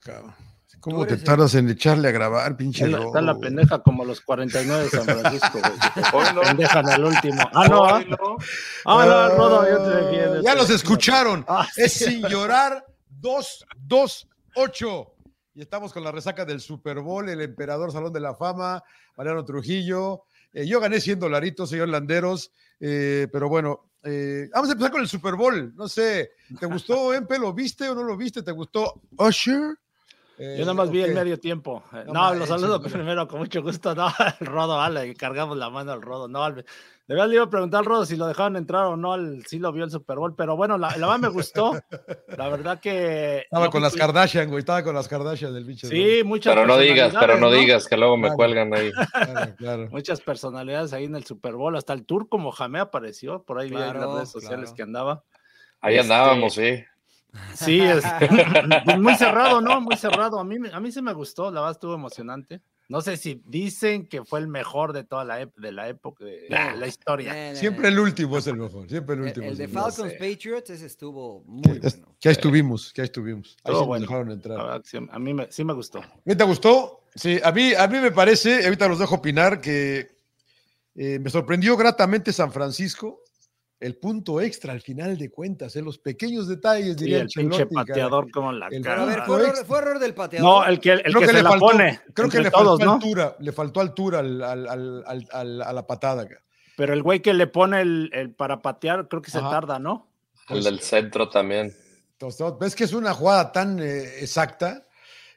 Cabrón. ¿Cómo te tardas en echarle a grabar, pinche Está, está la pendeja como los 49 de San Francisco. güey. Hoy no. Pendeja en el último. Ah, no. Ah. no. Ah, no, Rodo, yo te defiendo. Ya los escucharon. Ah, sí. Es sin llorar 2, 2, 8. Y estamos con la resaca del Super Bowl, el Emperador Salón de la Fama, Mariano Trujillo. Eh, yo gané 100 dolaritos, señor Landeros. eh, pero bueno, eh, vamos a empezar con el Super Bowl. No sé, ¿te gustó, Empe? ¿Lo viste o no lo viste? ¿Te gustó Usher? Eh, Yo nada más vi ok. el medio tiempo. Eh, No No, manches, lo saludo primero con mucho gusto. No, el Rodo, vale, cargamos la mano al Rodo. No, al- de verdad le iba a preguntar al Rodo si lo dejaron entrar o no. al- sí lo vio el Super Bowl, pero bueno, la, la verdad me gustó. La verdad que. Estaba no con las Kardashian, güey. Estaba con las Kardashian del bicho. Sí, muchas Pero no digas, pero no digas que luego me Claro. cuelgan ahí. Claro, claro. Muchas personalidades ahí en el Super Bowl. Hasta el Turco Mohamed apareció. Por ahí vi en las redes sociales claro. que andaba. Ahí Este, andábamos, sí. Sí, es pues muy cerrado, ¿no? Muy cerrado. A mí, me- a mí sí me gustó, la verdad estuvo emocionante. No sé si dicen que fue el mejor de toda la, de la época, de Nah. la historia. Eh, Siempre el último es el mejor. Siempre el último. el de el mejor. Falcons. Patriots, ese estuvo muy es- bueno. que ahí estuvimos, que ahí estuvimos. Ahí sí nos bueno. dejaron entrar. verdad sí, a mí me, sí me gustó. ¿Qué te gustó? Sí, a mí, a mí me parece, ahorita los dejo opinar, que eh, me sorprendió gratamente San Francisco. El punto extra al final de cuentas, eh, los pequeños detalles, Sí, diría el pinche cara. pateador como la El- Pero a cara. ver, fue error, ex- fue error del pateador. No, el que, el Creo que, que, se le la faltó, pone. creo que le todos, faltó ¿no? altura, le faltó altura al- al- al- al- al- a la patada. cara. Pero el güey que le pone el, el para patear, creo que se tarda, ¿no? El del centro también. Entonces, ves que es una jugada tan eh, exacta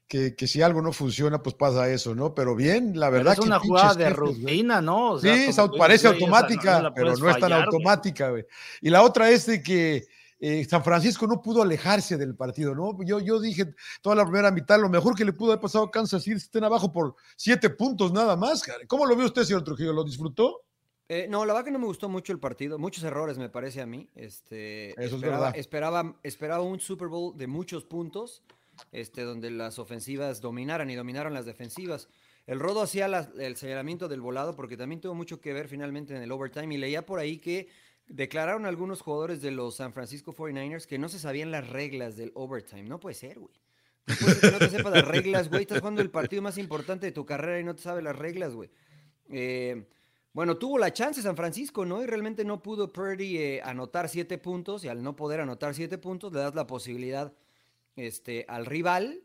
que, que si algo no funciona, pues pasa eso, ¿no? Pero bien, la Pero verdad es que una jugada de jefes, rutina, ¿no? O Sí, sea, es tú parece dices, no- automática, no pero no es tan automática, güey. Y la otra es de que eh, San Francisco no pudo alejarse del partido, ¿no? Yo, yo dije toda la primera mitad, lo mejor que le pudo haber pasado a Kansas City es estén abajo por siete puntos nada más. cara. ¿Cómo lo vio usted, señor Trujillo? ¿Lo disfrutó? Eh, no, la verdad que no me gustó mucho el partido. Muchos errores, me parece a mí. Este, Eso es verdad. Esperaba, esperaba un Super Bowl de muchos puntos, este, donde las ofensivas dominaran y dominaron las defensivas. El Rodo hacía el señalamiento del volado porque también tuvo mucho que ver finalmente en el overtime y leía por ahí que declararon algunos jugadores de los San Francisco 49ers que no se sabían las reglas del overtime. No puede ser, güey. No puede que no te sepas las reglas, güey. Estás jugando el partido más importante de tu carrera y no te sabes las reglas, güey. Eh, bueno, tuvo la chance San Francisco, ¿no? Y realmente no pudo Purdy eh, anotar siete puntos y al no poder anotar siete puntos le das la posibilidad este, al rival.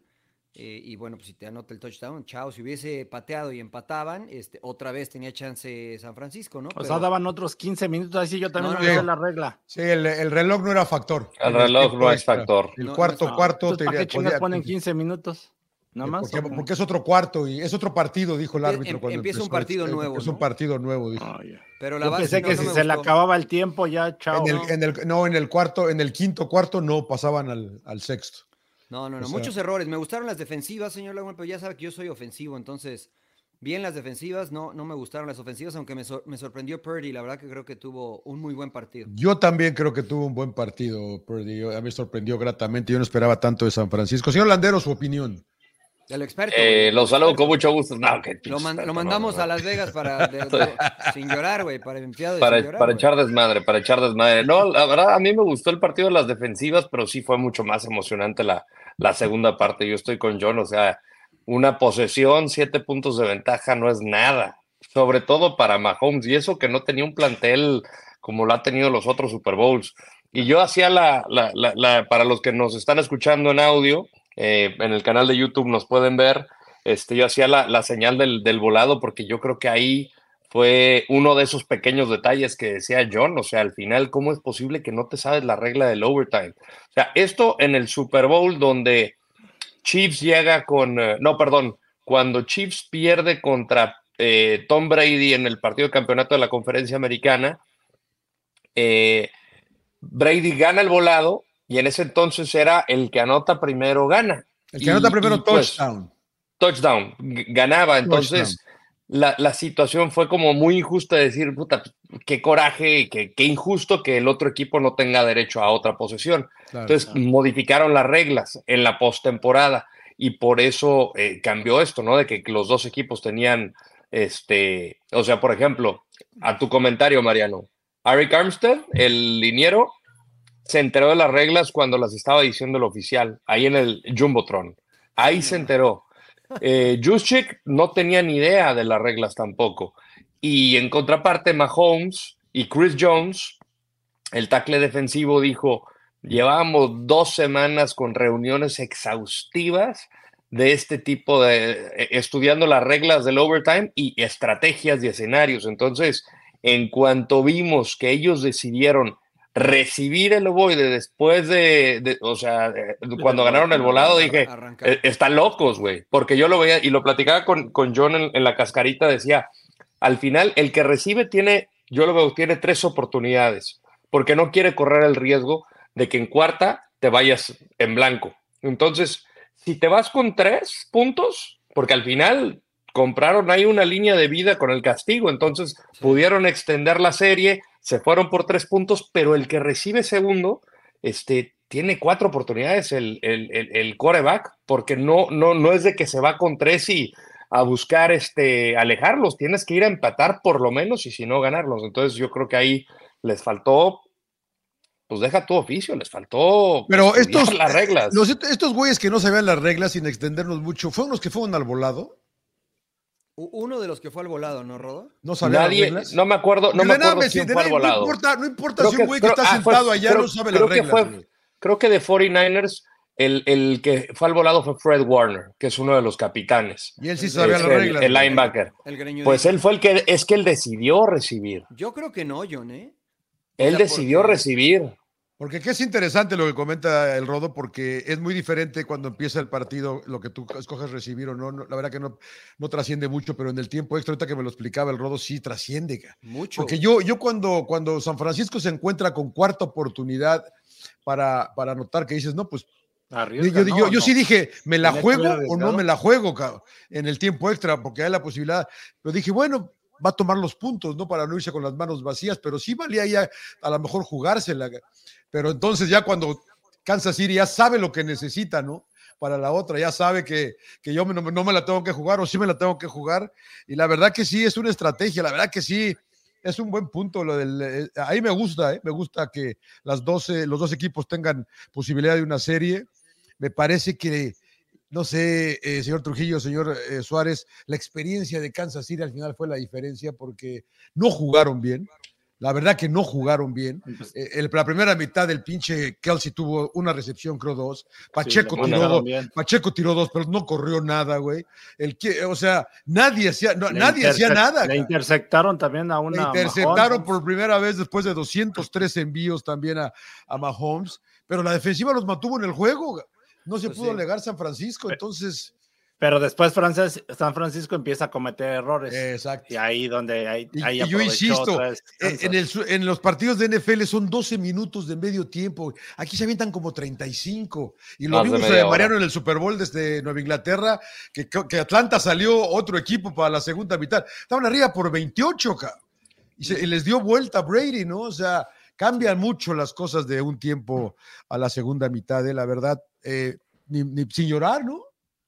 eh, y bueno, pues si te anota el touchdown, chao. Si hubiese pateado y empataban, este, otra vez tenía chance San Francisco, ¿no? O Pero- sea, daban otros 15 minutos, así yo también No, no, no, no. la regla. Sí, el, el reloj no era factor. El reloj no es factor. El No, no cuarto, cuarto. Entonces, ¿Para qué chingas ponen 15 minutos? Nada más. Porque, es otro cuarto y es otro partido, dijo el Empie- árbitro. em- cuando empieza un partido Es- nuevo, Es un ¿no? partido nuevo, dijo. Ah. Pero la Yo base pensé no, que no si se le acababa el tiempo, ya, chao. En el, no. en el- no, en el cuarto, en el quinto cuarto no pasaban al, al sexto. No, no, no. O sea- Muchos errores. Me gustaron las defensivas, señor Laguna, pero ya sabe que yo soy ofensivo, entonces, bien las defensivas, no, no me gustaron las ofensivas, aunque me, sor- me sorprendió Purdy, la verdad que creo que tuvo un muy buen partido. Yo también creo que tuvo un buen partido, Purdy. A mí me sorprendió gratamente. Yo no esperaba tanto de San Francisco. Señor Landero, su opinión. El experto. Eh, lo saludo con mucho gusto. No, Lo, man- mandamos no, no, a Las Vegas para de- de- sin llorar, güey, para enviado de para, llorar, para echar desmadre, para echar desmadre. No, la verdad, a mí me gustó el partido de las defensivas, pero sí fue mucho más emocionante la, la segunda parte. Yo estoy con John, o sea, una posesión, siete puntos de ventaja no es nada, sobre todo para Mahomes, y eso que no tenía un plantel como lo ha tenido los otros Super Bowls. Y yo hacía la, la, la- la- para los que nos están escuchando en audio, eh, en el canal de YouTube nos pueden ver, este, yo hacía la, la señal del, del volado porque yo creo que ahí fue uno de esos pequeños detalles que decía John, o sea, al final, ¿cómo es posible que no te sabes la regla del overtime? O sea, esto en el Super Bowl donde Chiefs llega con, eh, no, perdón, cuando Chiefs pierde contra eh, Tom Brady en el partido de campeonato de la conferencia americana, Brady gana el volado y en ese entonces era el que anota primero gana. El que Y- anota primero pues, touchdown. touchdown, ganaba. Entonces, la, la situación fue como muy injusta de decir, puta, qué coraje, qué, qué injusto que el otro equipo no tenga derecho a otra posesión. Claro. Entonces, modificaron las reglas en la postemporada y por eso eh, cambió esto, ¿no? De que los dos equipos tenían, este, o sea, por ejemplo, a tu comentario, Mariano, Eric Armstead, el liniero, se enteró de las reglas cuando las estaba diciendo el oficial, ahí en el Jumbotron. Ahí se enteró. Eh, Juszczyk no tenía ni idea de las reglas tampoco. Y en contraparte, Mahomes y Chris Jones, el tackle defensivo, dijo, llevamos dos semanas con reuniones exhaustivas de este tipo de, eh, estudiando las reglas del overtime y estrategias y escenarios. Entonces, en cuanto vimos que ellos decidieron recibir el ovoide después de, o sea, cuando ganaron el volado, dije, e, están locos, güey, porque yo lo veía y lo platicaba con, con John en, la cascarita, decía, al final el que recibe tiene, yo lo veo, tiene tres oportunidades, porque no quiere correr el riesgo de que en cuarta te vayas en blanco. Entonces, si te vas con tres puntos, porque al final compraron ahí una línea de vida con el castigo, entonces pudieron extender la serie, se fueron por tres puntos, pero el que recibe segundo, este, tiene cuatro oportunidades el, el, el, coreback, porque no, no, no es de que se va con tres y a buscar este, alejarlos, tienes que ir a empatar por lo menos y si no ganarlos. Entonces yo creo que ahí les faltó, pues deja tu oficio, les faltó pero estos, las reglas. estos güeyes que no sabían las reglas sin extendernos mucho, ¿fueron los que fueron al volado? Uno de los que fue al volado, ¿no, Rodo? No sabía Nadie, no me acuerdo, no me acuerdo quién fue al volado. No importa, no importa si un güey que, está ah, sentado allá no sabe las reglas. Fue, creo que de 49ers el, el, que fue al volado fue Fred Warner, que es uno de los capitanes. Y él sí sabía las reglas. El linebacker. pues él fue el que, es que él decidió recibir. Yo creo que no, John, ¿eh? Él decidió recibir. Porque es interesante lo que comenta el Rodo, porque es muy diferente cuando empieza el partido, lo que tú escoges recibir o no. la verdad que no, no trasciende mucho, pero en el tiempo extra, ahorita que me lo explicaba el Rodo, sí trasciende. Mucho. Porque yo, yo cuando, cuando San Francisco se encuentra con cuarta oportunidad para, para anotar, que dices, no, pues yo, yo, sí dije, ¿me la juego o no me la juego en el tiempo extra? Porque hay la posibilidad. Pero dije, bueno, va a tomar los puntos, ¿no? Para no irse con las manos vacías, pero sí valía ya a lo mejor jugársela. Pero entonces ya cuando Kansas City ya sabe lo que necesita, ¿no? Para la otra, ya sabe que, que yo no, no, me la tengo que jugar o sí me la tengo que jugar. Y la verdad que sí, es una estrategia, la verdad que sí, es un buen punto. Lo del, eh, ahí me gusta, ¿eh? me gusta que las 12, los dos equipos tengan posibilidad de una serie. Me parece que, no sé, eh, señor Trujillo, señor eh, Suárez, la experiencia de Kansas City al final fue la diferencia porque no jugaron bien. La verdad que no jugaron bien. Eh, la primera mitad del pinche Kelsey tuvo una recepción, creo dos. Pacheco, tiró, dos, Pacheco tiró dos, pero no corrió nada, güey. El que, o sea, nadie hacía, nadie hacía nada. Le interceptaron también a una. Le interceptaron por primera vez después de 203 envíos también a, a Mahomes, pero la defensiva los mantuvo en el juego. No se pues pudo alegar San Francisco, entonces. Pero después San Francisco empieza a cometer errores. Exacto. Y ahí donde hay, y, yo insisto, eh, en, el, en, los partidos de NFL son 12 minutos de medio tiempo. Aquí se avientan como 35. Y lo vimos a Mariano en el Super Bowl desde Nueva Inglaterra, que, que, Atlanta salió otro equipo para la segunda mitad. Estaban arriba por 28, y, se, les dio vuelta a Brady, ¿no? O sea, cambian mucho las cosas de un tiempo a la segunda mitad, ¿eh? la verdad. Eh, ni, ni, sin llorar, ¿no?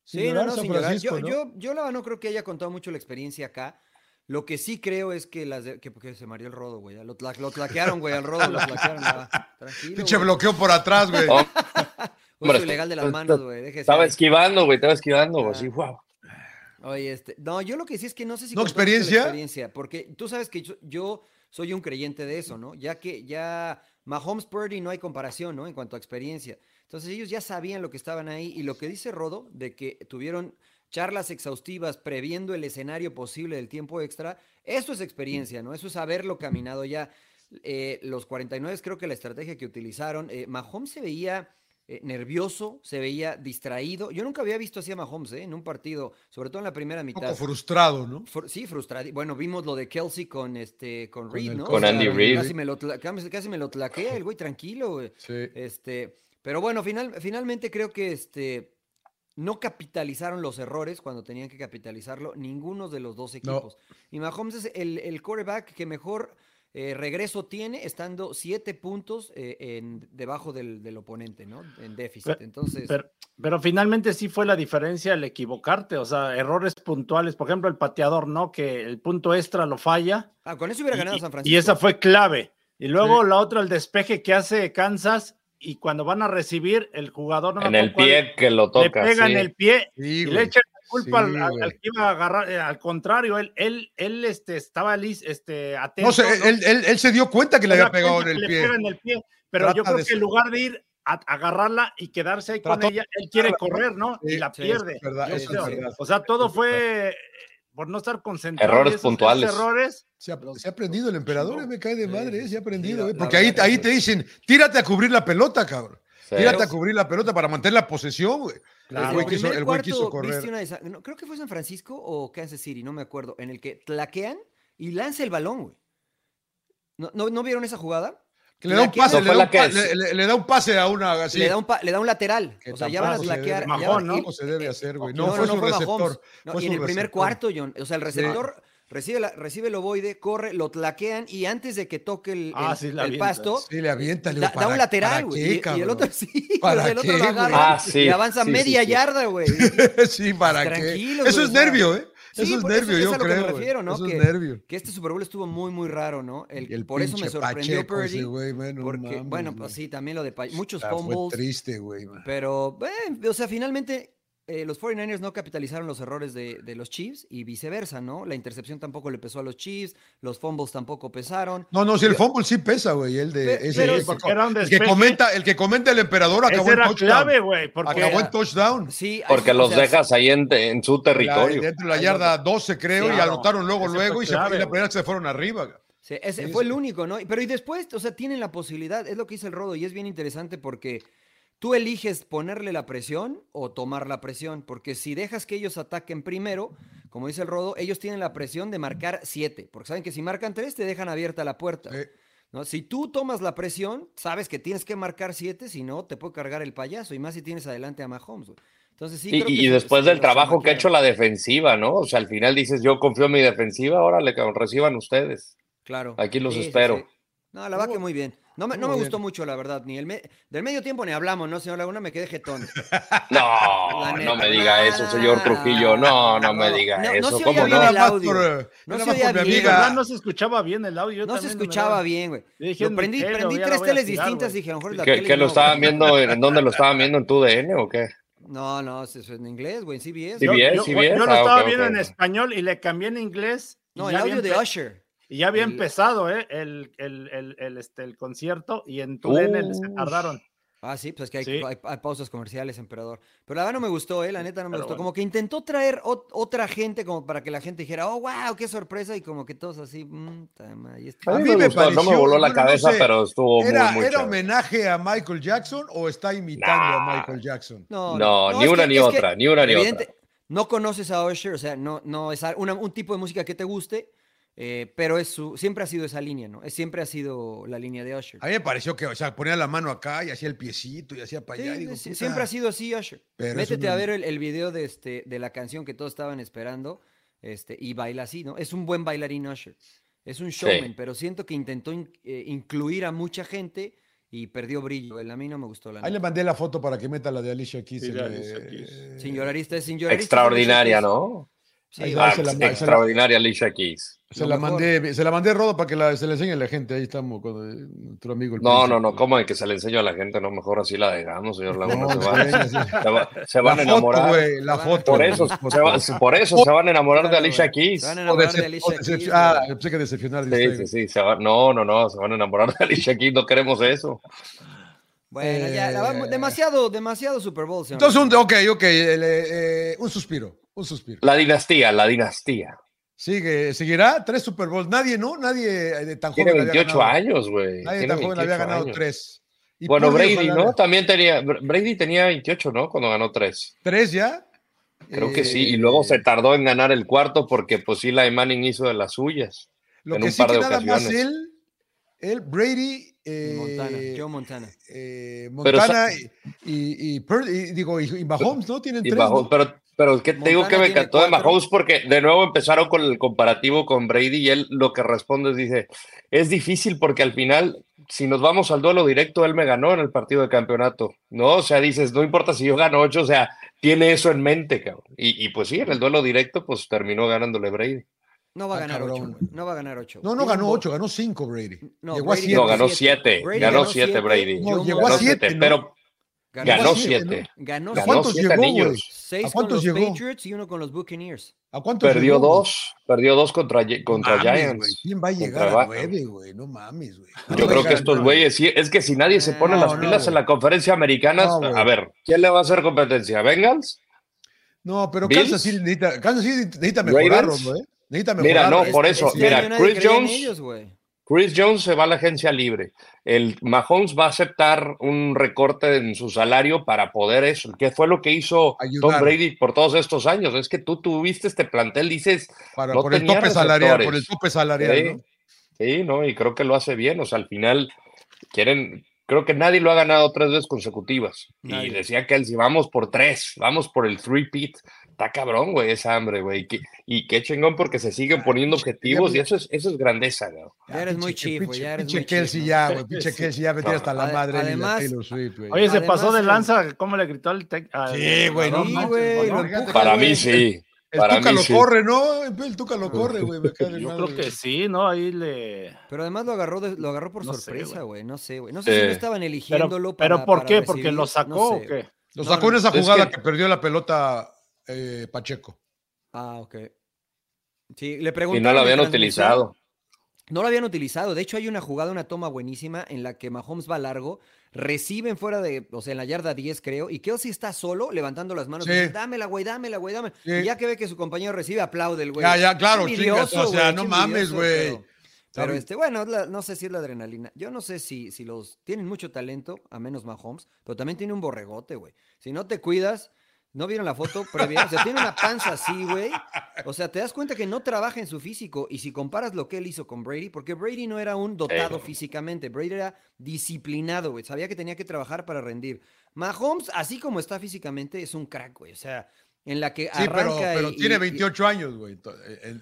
Sí, no, no, sin llorar. Yo, yo, yo, la no creo que haya contado mucho la experiencia acá. Lo que sí creo es que las de, que, porque se mareó el rodo, güey. Lo, lo tlaquearon, güey, al rodo lo tlaquearon. Tranquilo. Pinche bloqueo por atrás, güey. Oh. ilegal de las manos, güey. Estaba esquivando, güey, estaba esquivando, güey. Así, wow. Oye, este, no, yo lo que sí es que no sé si ¿No experiencia? experiencia, porque tú sabes que yo, yo, soy un creyente de eso, ¿no? Ya que ya Mahomes Purdy no hay comparación, ¿no? En cuanto a experiencia. Entonces ellos ya sabían lo que estaban ahí y lo que dice Rodo de que tuvieron charlas exhaustivas previendo el escenario posible del tiempo extra, eso es experiencia, ¿no? Eso es haberlo caminado ya. Eh, los 49 creo que la estrategia que utilizaron, eh, Mahomes se veía eh, nervioso, se veía distraído. Yo nunca había visto así a Mahomes en un partido, sobre todo en la primera mitad. Un poco frustrado, ¿no? sí, frustrado. Bueno, vimos lo de Kelsey con este con Reed, ¿no? Con Andy Reid. Casi me lo, casi me lo tlaquea el güey tranquilo, güey. Sí. Este, pero bueno, final, finalmente creo que este, no capitalizaron los errores cuando tenían que capitalizarlo ninguno de los dos equipos. Y Mahomes es el, el quarterback que mejor eh, regreso tiene estando siete puntos eh, en, debajo del, oponente, ¿no? En déficit. Entonces. Pero, finalmente sí fue la diferencia el equivocarte, o sea, errores puntuales. Por ejemplo, el pateador, ¿no? Que el punto extra lo falla. Ah, con eso hubiera ganado San Francisco. Y esa fue clave. Y luego la otra, el despeje que hace Kansas, y cuando van a recibir, el jugador no En el cuál, pie que lo le toca. pega sí. en el pie Sí, y le echa culpa Sí, al, al- güey. al que iba a agarrar, eh, al contrario, él, él, él este, estaba lis- este, atento. No sé, ¿no? él, él- él se dio cuenta que le había pegado en el pie. En el pie, pero Trata yo creo que en lugar de ir a agarrarla y quedarse ahí con ella, él quiere correr, ¿no? Sí, y la sí, pierde. es verdad, yo eso es creo. verdad. O sea, todo fue por no estar concentrado. Errores puntuales. errores. Se ha, se ha aprendido el emperador, eh, me cae de madre, eh, se ha sí, aprendido. la- eh, la porque ahí, ahí te dicen, tírate a cubrir la pelota, cabrón. Tírate a cubrir la pelota para mantener la posesión, güey. Claro. El güey quiso, el güey cuarto, quiso ¿viste correr. una no, creo que fue San Francisco o Kansas City, no me acuerdo, en el que tlaquean y lanza el balón, güey. ¿No, no, ¿no vieron esa jugada? Que le da un pase, le da un, pa- le- le- le da un pase a una así. Le, da un pa- le da un lateral. que O sea, ya van a ya van- ¿no? se debe hacer, güey. No, No, fue no, su fue receptor. No, fue y su en el primer receptor. cuarto, John. O sea, el receptor recibe, la, recibe el ovoide, corre, lo tlaquean y antes de que toque el, Ah, el- sí, pasto, Sí, le avienta, le da, un ¿para- lateral, güey. Y, y el otro sí, ¿Para el otro qué, lo agarra Ah, sí, y avanza media sí. yarda, güey. sí, ¿para qué? Tranquilos, Eso es nervio, ¿eh? sí, eso es eso nervio, es yo a lo que me creo. güey. refiero, ¿no? Eso Que- es nervio. Que este Super Bowl estuvo muy, muy raro, ¿no? El, el por eso me sorprendió Pacheco ese Purdy. porque, mames, bueno, pues sí, también lo de Pa- muchos Ah, fue fumbles. triste, güey. Pero, eh, o sea, finalmente eh, los 49ers no capitalizaron los errores de, de los Chiefs y viceversa, ¿no? La intercepción tampoco le pesó a los Chiefs, los fumbles tampoco pesaron. No, no, si el fumble sí pesa, güey. El de Pe- ese pero que- sí, era un el que comenta, el que comenta el emperador acabó Ese en era touchdown. clave, güey, porque Acabó en touchdown. Sí, Porque o los sea, dejas ahí en, en su La- territorio. dentro de la yarda 12, creo, y anotaron luego, luego, y, se, fue- clave, y la primera se fueron arriba. Sí, ese Sí, fue sí. el único, ¿no? Pero y después, o sea, tienen la posibilidad, es lo que dice el Rodo, y es bien interesante porque tú eliges ponerle la presión o tomar la presión, porque si dejas que ellos ataquen primero, como dice el Rodo, ellos tienen la presión de marcar siete, porque saben que si marcan tres te dejan abierta la puerta. Eh, ¿no? Si tú tomas la presión, sabes que tienes que marcar siete, si no, te puede cargar el payaso, y más si tienes adelante a Mahomes. Entonces, sí, Y, creo que y se- después del trabajo que ha hecho la defensiva, ¿no? O sea, al final dices, yo confío en mi defensiva, órale, cabrón, reciban ustedes. Claro. Aquí los Sí, sí, espero. sí. No, la Estuvo- muy bien. No me, no me gustó mucho, la verdad. Ni el me- del medio tiempo ni hablamos, ¿no, señor Laguna? Me quedé jetón. No, no me diga eso, señor Trujillo. No, no me diga no, no eso. se ¿Cómo oía bien no? nada el más audio. por, eh, No se oía bien, amiga. no se escuchaba bien el audio. yo No se escuchaba bien, güey. Prendí, tele, prendí tres teles tirar, distintas, güey. dije, a lo mejor es la ¿Que, tele que y lo estaban viendo? ¿En dónde lo estaban viendo? ¿En tu DN o qué? No, no, es, es en inglés, güey, en CBS. Sí, Yo, bien, yo- sí, yo bien. lo Ah, estaba viendo en español y le cambié en inglés. y No, el audio de Usher. Y ya había empezado ¿eh? el, el, el, el, este, el concierto y en tu DN se tardaron. Ah, sí, pues es que hay, Sí. hay- hay pausas comerciales, emperador. Pero la verdad no me gustó, ¿eh? La neta no me Pero gustó. bueno. Como que intentó traer ot- otra gente como para que la gente dijera, oh, wow, qué sorpresa. Y como que todos así, mm, y este- A mí, mí me, gustó, no me voló la bueno, no cabeza, sé, pero estuvo ¿Era, muy, muy ¿Era homenaje a Michael Jackson o está imitando Nah. a Michael Jackson? No, No, ni es una que- ni que otra, ni una ni evidente- otra. No conoces a Usher, o sea, no, no es una- un tipo de música que te guste, eh, pero es su, siempre ha sido esa línea, ¿no? Es, siempre ha sido la línea de Usher. A mí me pareció que, o sea, ponía la mano acá y hacía el piecito y hacía para Sí, allá. y digo, sí, puta, siempre ha sido así, Usher. Pero Métete a ver el, el video de, este, de la canción que todos estaban esperando este, y baila así, ¿no? Es un buen bailarín Usher. Es un showman, pero siento que intentó in- eh, incluir a mucha gente y perdió brillo. El- A mí no me gustó la Ahí le mandé la foto para que meta la de Alicia Keys. Sí, Alicia Keys. eh, Sin llorarista es sin llorarista. Extraordinaria, ¿no? Sí, Ahí va. Ah, se la- se la- extraordinaria Alicia Keys. Se la, mandé, se la mandé Rodo para que la- se la enseñe a la gente. Ahí estamos con eh, nuestro amigo. el No, príncipe. no, no, ¿cómo de que se le enseño a la gente? No, mejor así la dejamos, señor Laguna. No, se, van, enseña, sí. se va- se van a La foto, enamorar. la foto. por, eso, se va- por eso se van a enamorar de Alicia. Keys. Se van a enamorar de Alicia Keys. Ah, pensé que decepcionar de Sí, usted. sí, sí. se va- no, no, no, se van a enamorar de Alicia Keys. No queremos eso. Bueno, ya, la vamos- Eh. demasiado, demasiado Super Bowl, señor. Entonces, un, ok, ok, el, eh, eh, un suspiro, un suspiro. La dinastía, la dinastía. Sigue, seguirá tres Super Bowls. Nadie, ¿no? Nadie eh, de tan Tiene joven había 28 ganado. años, güey. Nadie Tiene tan joven había 28 ganado años. tres. Y Bueno, Brady, ¿no? También tenía. Brady tenía 28, ¿no? Cuando ganó tres. ¿Tres ya? Creo que sí. Y luego se tardó en ganar el cuarto porque, pues sí, la de Manning hizo de las suyas. Lo en que un sí par que de nada más ocasiones. él, él, Brady, eh, Montana, Joe Montana. eh, Montana y, y, y Purdy, y digo, y, y Mahomes, ¿no? Tienen tres, Mahomes, ¿no? pero, pero que te digo que me encantó de. Mahomes porque de nuevo empezaron con el comparativo con Brady y él lo que responde es, dice, es difícil porque al final, si nos vamos al duelo directo, él me ganó en el partido de campeonato, ¿no? O sea, dices, no importa si yo gano ocho, o sea, tiene eso en mente, cabrón. Y, y pues sí, en el duelo directo, pues terminó ganándole Brady. No va a Ah, ganar ocho, cabrón. güey. No va a ganar ocho. No, no ganó bo- 8, ganó 5 Brady. No, Llegó a Brady 7. No, ganó siete. 7. Brady Ganó ganó 7 siete, Brady. No, llegó a Ganó Montana- siete, siete, ¿no? pero ganó siete, 7. Ganó ¿A Ganó cuántos siete llegó, anillos. güey? seis ¿A con cuántos los llegó? Patriots y uno con los Buccaneers. ¿A cuántos Perdió llegó, güey? dos. Perdió dos contra, Gi- contra Mames, güey, Giants. ¿Quién va a llegar Contra a Ba- 9, güey? No mames, güey. No Yo a creo que a estos güeyes, sí, es que si nadie se pone No, las pilas en la conferencia americana, a ver, ¿quién le va a hacer competencia? ¿Bengals? No, pero. Kansas City necesita, Kansas City necesita mejorarlo, ¿Ravens? Mira, no, Es- por eso, es- mira, Chris Jones- ellos. Chris Jones se va a la agencia libre. El Mahomes va a aceptar un recorte en su salario para poder eso. ¿Qué fue lo que hizo Ayudar. Tom Brady por todos estos años? Es que tú tuviste este plantel, dices, para, no por el tope salarial, por el tope salarial, Sí, ¿no? sí, ¿no? Y creo que lo hace bien. O sea, al final quieren, creo que nadie lo ha ganado tres veces consecutivas. Nadie. Y decía que él, si vamos por tres, vamos por el three pit, está cabrón, güey, esa hambre, güey. Y qué chingón porque se siguen poniendo objetivos y eso es, eso es grandeza, güey. Ya eres muy güey, pinche- ya eres pinche Kelsey ¿no? ya, güey. Pinche. Kelsey ya metía hasta la madre de además- güey. Oye, se Además, pasó de lanza, ¿cómo le gritó el tec? al- Sí, güey, no al- no, lo Para mí sí. El Para Tuca mí lo sí. corre, ¿no? El Tuca lo corre, güey. Yo madre, creo que sí, ¿no? Ahí le... Pero además lo agarró, de- lo agarró por No sorpresa, güey. No sé, güey. No sé si no estaban Pero, eligiéndolo pero para- ¿por para qué? ¿Porque recibir, lo no sacó sé, o qué? Lo No, sacó en esa es jugada que- que... perdió la pelota eh, Pacheco. Ah, ok. Sí, le Y preguntaron. no lo habían utilizado. No lo habían utilizado. De hecho, hay una jugada, una toma buenísima en la que Mahomes va largo, reciben fuera de, o sea, en la yarda 10, creo, y Kelsey está solo levantando las manos. Sí. y dice, dámela, güey, dámela, güey, dámela. Sí. Y ya que ve que su compañero recibe, aplaude el güey. Ya, ya, claro, envidioso, o sea, no mames, güey. Pero, este, bueno, la- no sé si es la adrenalina. Yo no sé si, si los tienen mucho talento, a menos Mahomes, pero también tiene un borregote, güey. Si no te cuidas, ¿no vieron la foto previa? O sea, tiene una panza así, güey. O sea, te das cuenta que no trabaja en su físico. Y si comparas lo que él hizo con Brady, porque Brady no era un dotado físicamente, Brady era disciplinado, güey. Sabía que tenía que trabajar para rendir. Mahomes, así como está físicamente, es un crack, güey. O sea, en la que Sí, pero, arranca pero y- tiene y- 28 años, güey. To-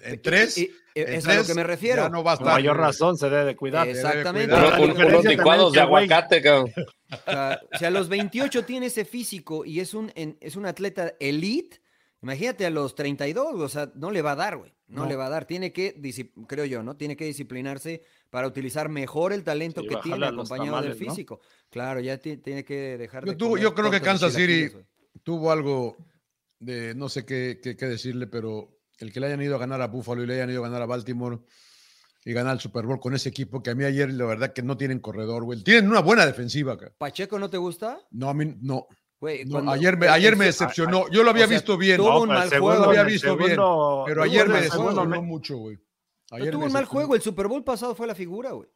En, tres. y- y- en es a lo que me refiero. Ya no va a Con mayor güey. razón se debe de cuidar. Es- debe Exactamente. cuidar. Unos licuados de aguacate, cabrón. O sea, si a los 28 tiene ese físico y es un, en- es un atleta elite, imagínate a los 32, o sea, no le va a dar, güey. No, No. le va a dar. Tiene que, creo yo, ¿no? Tiene que disciplinarse para utilizar mejor el talento Sí, que tiene acompañado del físico. Claro, ya ti- tiene que dejar Yo de comer yo creo que de Kansas City-. Tuvo algo de no sé qué, qué- qué decirle, pero el que le hayan ido a ganar a Buffalo y le hayan ido a ganar a Baltimore y ganar el Super Bowl con ese equipo que a mí ayer la verdad que no tienen corredor, güey. Tienen una buena defensiva acá. ¿Pacheco no te gusta? No, a mí no. Güey, No, cuando- ayer me, ayer me decepcionó. Yo lo había o sea, visto bien, tuvo un mal juego, lo había visto bien, pero ayer me decepcionó me- mucho, güey. Ayer tuvo un mal juego. El Super Bowl pasado fue la figura, güey.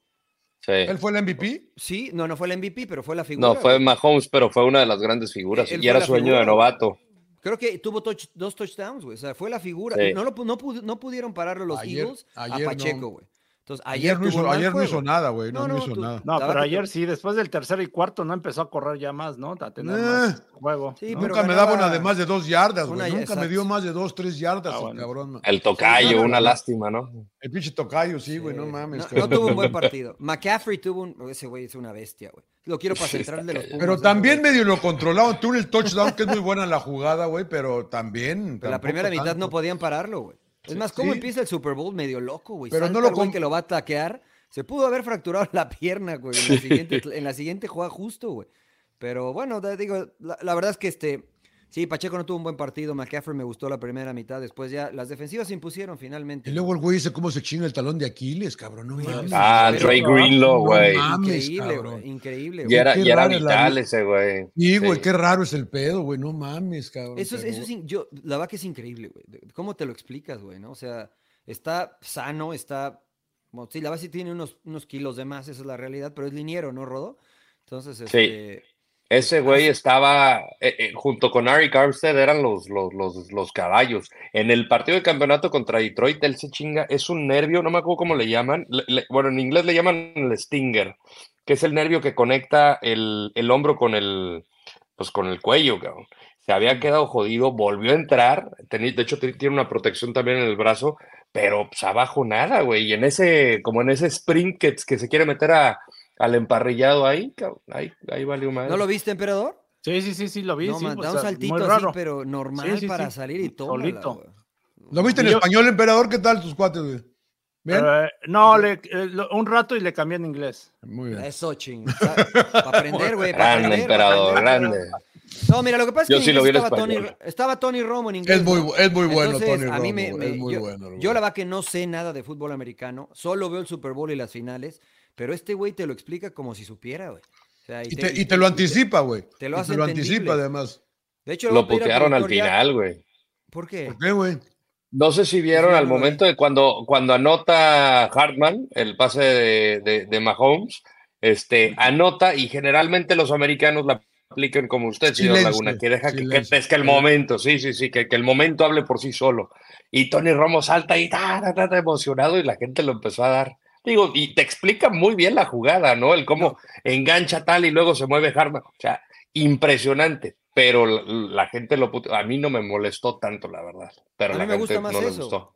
Sí. ¿Él fue el MVP? Sí, no, no fue el MVP, pero fue la figura. No, fue. Mahomes, pero fue una de las grandes figuras. Él Y era sueño figura, de güey. novato. Creo que tuvo touch- dos touchdowns, güey. O sea, fue la figura. Sí. No, lo pu- no, pud- no pudieron pararlo los Ayer- Eagles ayer a. Pacheco, güey. Entonces, Ayer, ayer, no, hizo, ayer no nada, güey. No, No, no, no, hizo tú- nada. No, pero ayer sí, después del tercer y cuarto no empezó a correr ya más, ¿no? A tener Eh. más juego. Sí, Nunca me daba una de más de dos yardas, güey. Nunca me dio más de dos, tres yardas, Ah, bueno. cabrón. El tocayo, Sí, una lástima, ¿no? El pinche tocayo, sí, güey, no Sí. mames. No, tuvo un buen partido. McCaffrey tuvo un. Ese güey es una bestia, güey. Lo quiero para Sí, central de los Pumas. Pero también güey. medio lo controlaron. Tuvo el touchdown, que es muy buena la jugada, güey, pero también. Pero la primera mitad tanto. no podían pararlo, güey. Es más, ¿cómo Sí. empieza el Super Bowl? Medio loco, güey. Pero Salta no lo que lo va a taquear. Se pudo haber fracturado la pierna, güey, en la siguiente, en la siguiente jugada justo, güey. Pero bueno, digo, la, la verdad es que este. Sí, Pacheco no tuvo un buen partido. McCaffrey me gustó la primera mitad. Después ya las defensivas se impusieron finalmente. Y luego el güey dice cómo se chinga el talón de Aquiles, cabrón. No mames. Ah, Pero- Trey Greenlow, güey. Increíble, güey. Increíble, Y güey. era, y era es la vital vida. ese, güey. Sí, güey, Sí. qué raro es el pedo, güey. No mames, cabrón. Eso es, eso es, in- yo, la verdad que es increíble, güey. ¿Cómo te lo explicas, güey? ¿no? O sea, está sano, está. Bueno, sí, la verdad sí tiene unos, unos kilos de más, esa es la realidad, pero es liniero, ¿no, Rodo? Entonces, este. Ese güey estaba, eh, eh, junto con Eric Armstead, eran los, los, los, los caballos. En el partido de campeonato contra Detroit, él se chinga, es un nervio, no me acuerdo cómo le llaman. le- le- bueno, en inglés le llaman el stinger, que es el nervio que conecta el, el hombro con el, pues con el cuello, cabrón. Se había quedado jodido, volvió a entrar, de hecho tiene una protección también en el brazo, pero pues abajo nada, güey. Y en ese, como en ese sprint que, que se quiere meter a, al emparrillado ahí, cabrón, ahí, ahí valió más. ¿No lo viste, emperador? Sí, sí, sí, sí, lo vi. no, sí, man, da un sea, saltito muy así, raro. pero normal sí, para sí, salir y todo. solito. ¿Lo viste en Yo- español, emperador? ¿Qué tal tus cuates, güey? ¿Bien? Eh, no, le- lo- un rato y le cambié en inglés. Muy bien. Eso, ching. Para aprender, güey. para Grande, aprender, emperador, aprender. grande. No, mira, lo que pasa es Yo que sí en lo vi estaba, Tony, español. estaba Tony Romo en inglés. Es muy, es muy bueno, Entonces, Tony a mí Romo, me, me- es muy yo, bueno. yo la verdad que no sé nada de fútbol americano, solo veo el Super Bowl y las finales, pero este güey te lo explica como si supiera, güey. O sea, Y te, y te lo anticipa, güey. Te lo Y hace te lo anticipa, además. De hecho, Lo putearon al final, güey. ¿Por qué? ¿Por qué, güey? No sé si vieron Sí, al momento de cuando, cuando anota Hartman el pase de, de, de Mahomes, este, anota y generalmente los americanos la aplican como usted, señor Silencio, Laguna, que deja que, que, que el momento, sí, sí, sí, que, que el momento hable por sí solo. Y Tony Romo salta y ta, ta, ta, emocionado y la gente lo empezó a dar. Digo, y te explica muy bien la jugada, ¿no? El cómo engancha tal y luego se mueve Hartman. O sea, impresionante. Pero la, la gente lo pute- a mí no me molestó tanto, la verdad. Pero A la mí me gente gusta más no le eso. gustó.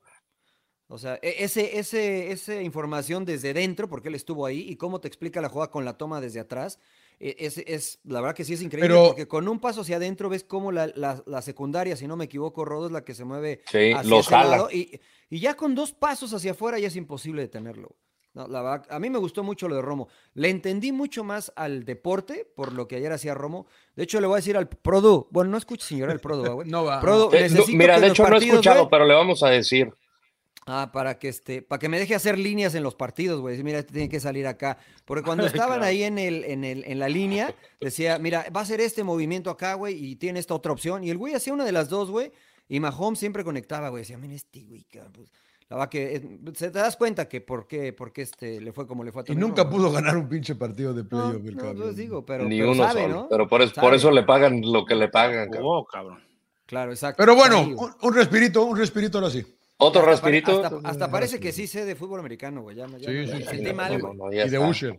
O sea, e- ese, ese, esa información desde dentro, porque él estuvo ahí, y cómo te explica la jugada con la toma desde atrás, e- es, es la verdad que sí es increíble, Pero- porque con un paso hacia adentro ves cómo la, la- la secundaria, si no me equivoco, Rodo es la que se mueve Sí, hacia los ese jala. lado, y, y ya con dos pasos hacia afuera ya es imposible detenerlo. No, la verdad, a mí me gustó mucho lo de Romo. Le entendí mucho más al deporte por lo que ayer hacía Romo. De hecho, le voy a decir al Produ. Bueno, no escuches, señora, el Produ, güey. No va. Produ, Eh, no, necesito mira, que de hecho no he escuchado, güey, pero le vamos a decir. Ah, para que este, para que me deje hacer líneas en los partidos, güey. Mira, este tiene que salir acá. Porque cuando estaban Claro. ahí en el, en el, en la línea, decía, mira, va a hacer este movimiento acá, güey, y tiene esta otra opción. Y el güey hacía una de las dos, güey. Y Mahomes siempre conectaba, güey. Decía, mira, este güey, cabrón, pues, la verdad que eh, se te das cuenta que por qué, por qué este le fue como le fue a Y nunca Romo, pudo ganar un pinche partido de No, playoff, el no, cabrón. pues digo, pero, ni pero uno sabe, solo. ¿no? Pero por, es- por eso le pagan lo que le pagan. cabrón. Jugó, cabrón. Claro, exacto. Pero bueno, un, un respirito, un respirito ahora sí. Otro Hasta pare- respirito. Hasta, hasta parece que sí sé de fútbol americano, güey. Ya, ya Sí, sí, sí. sentí No, mal, no, no, Y de está. Usher.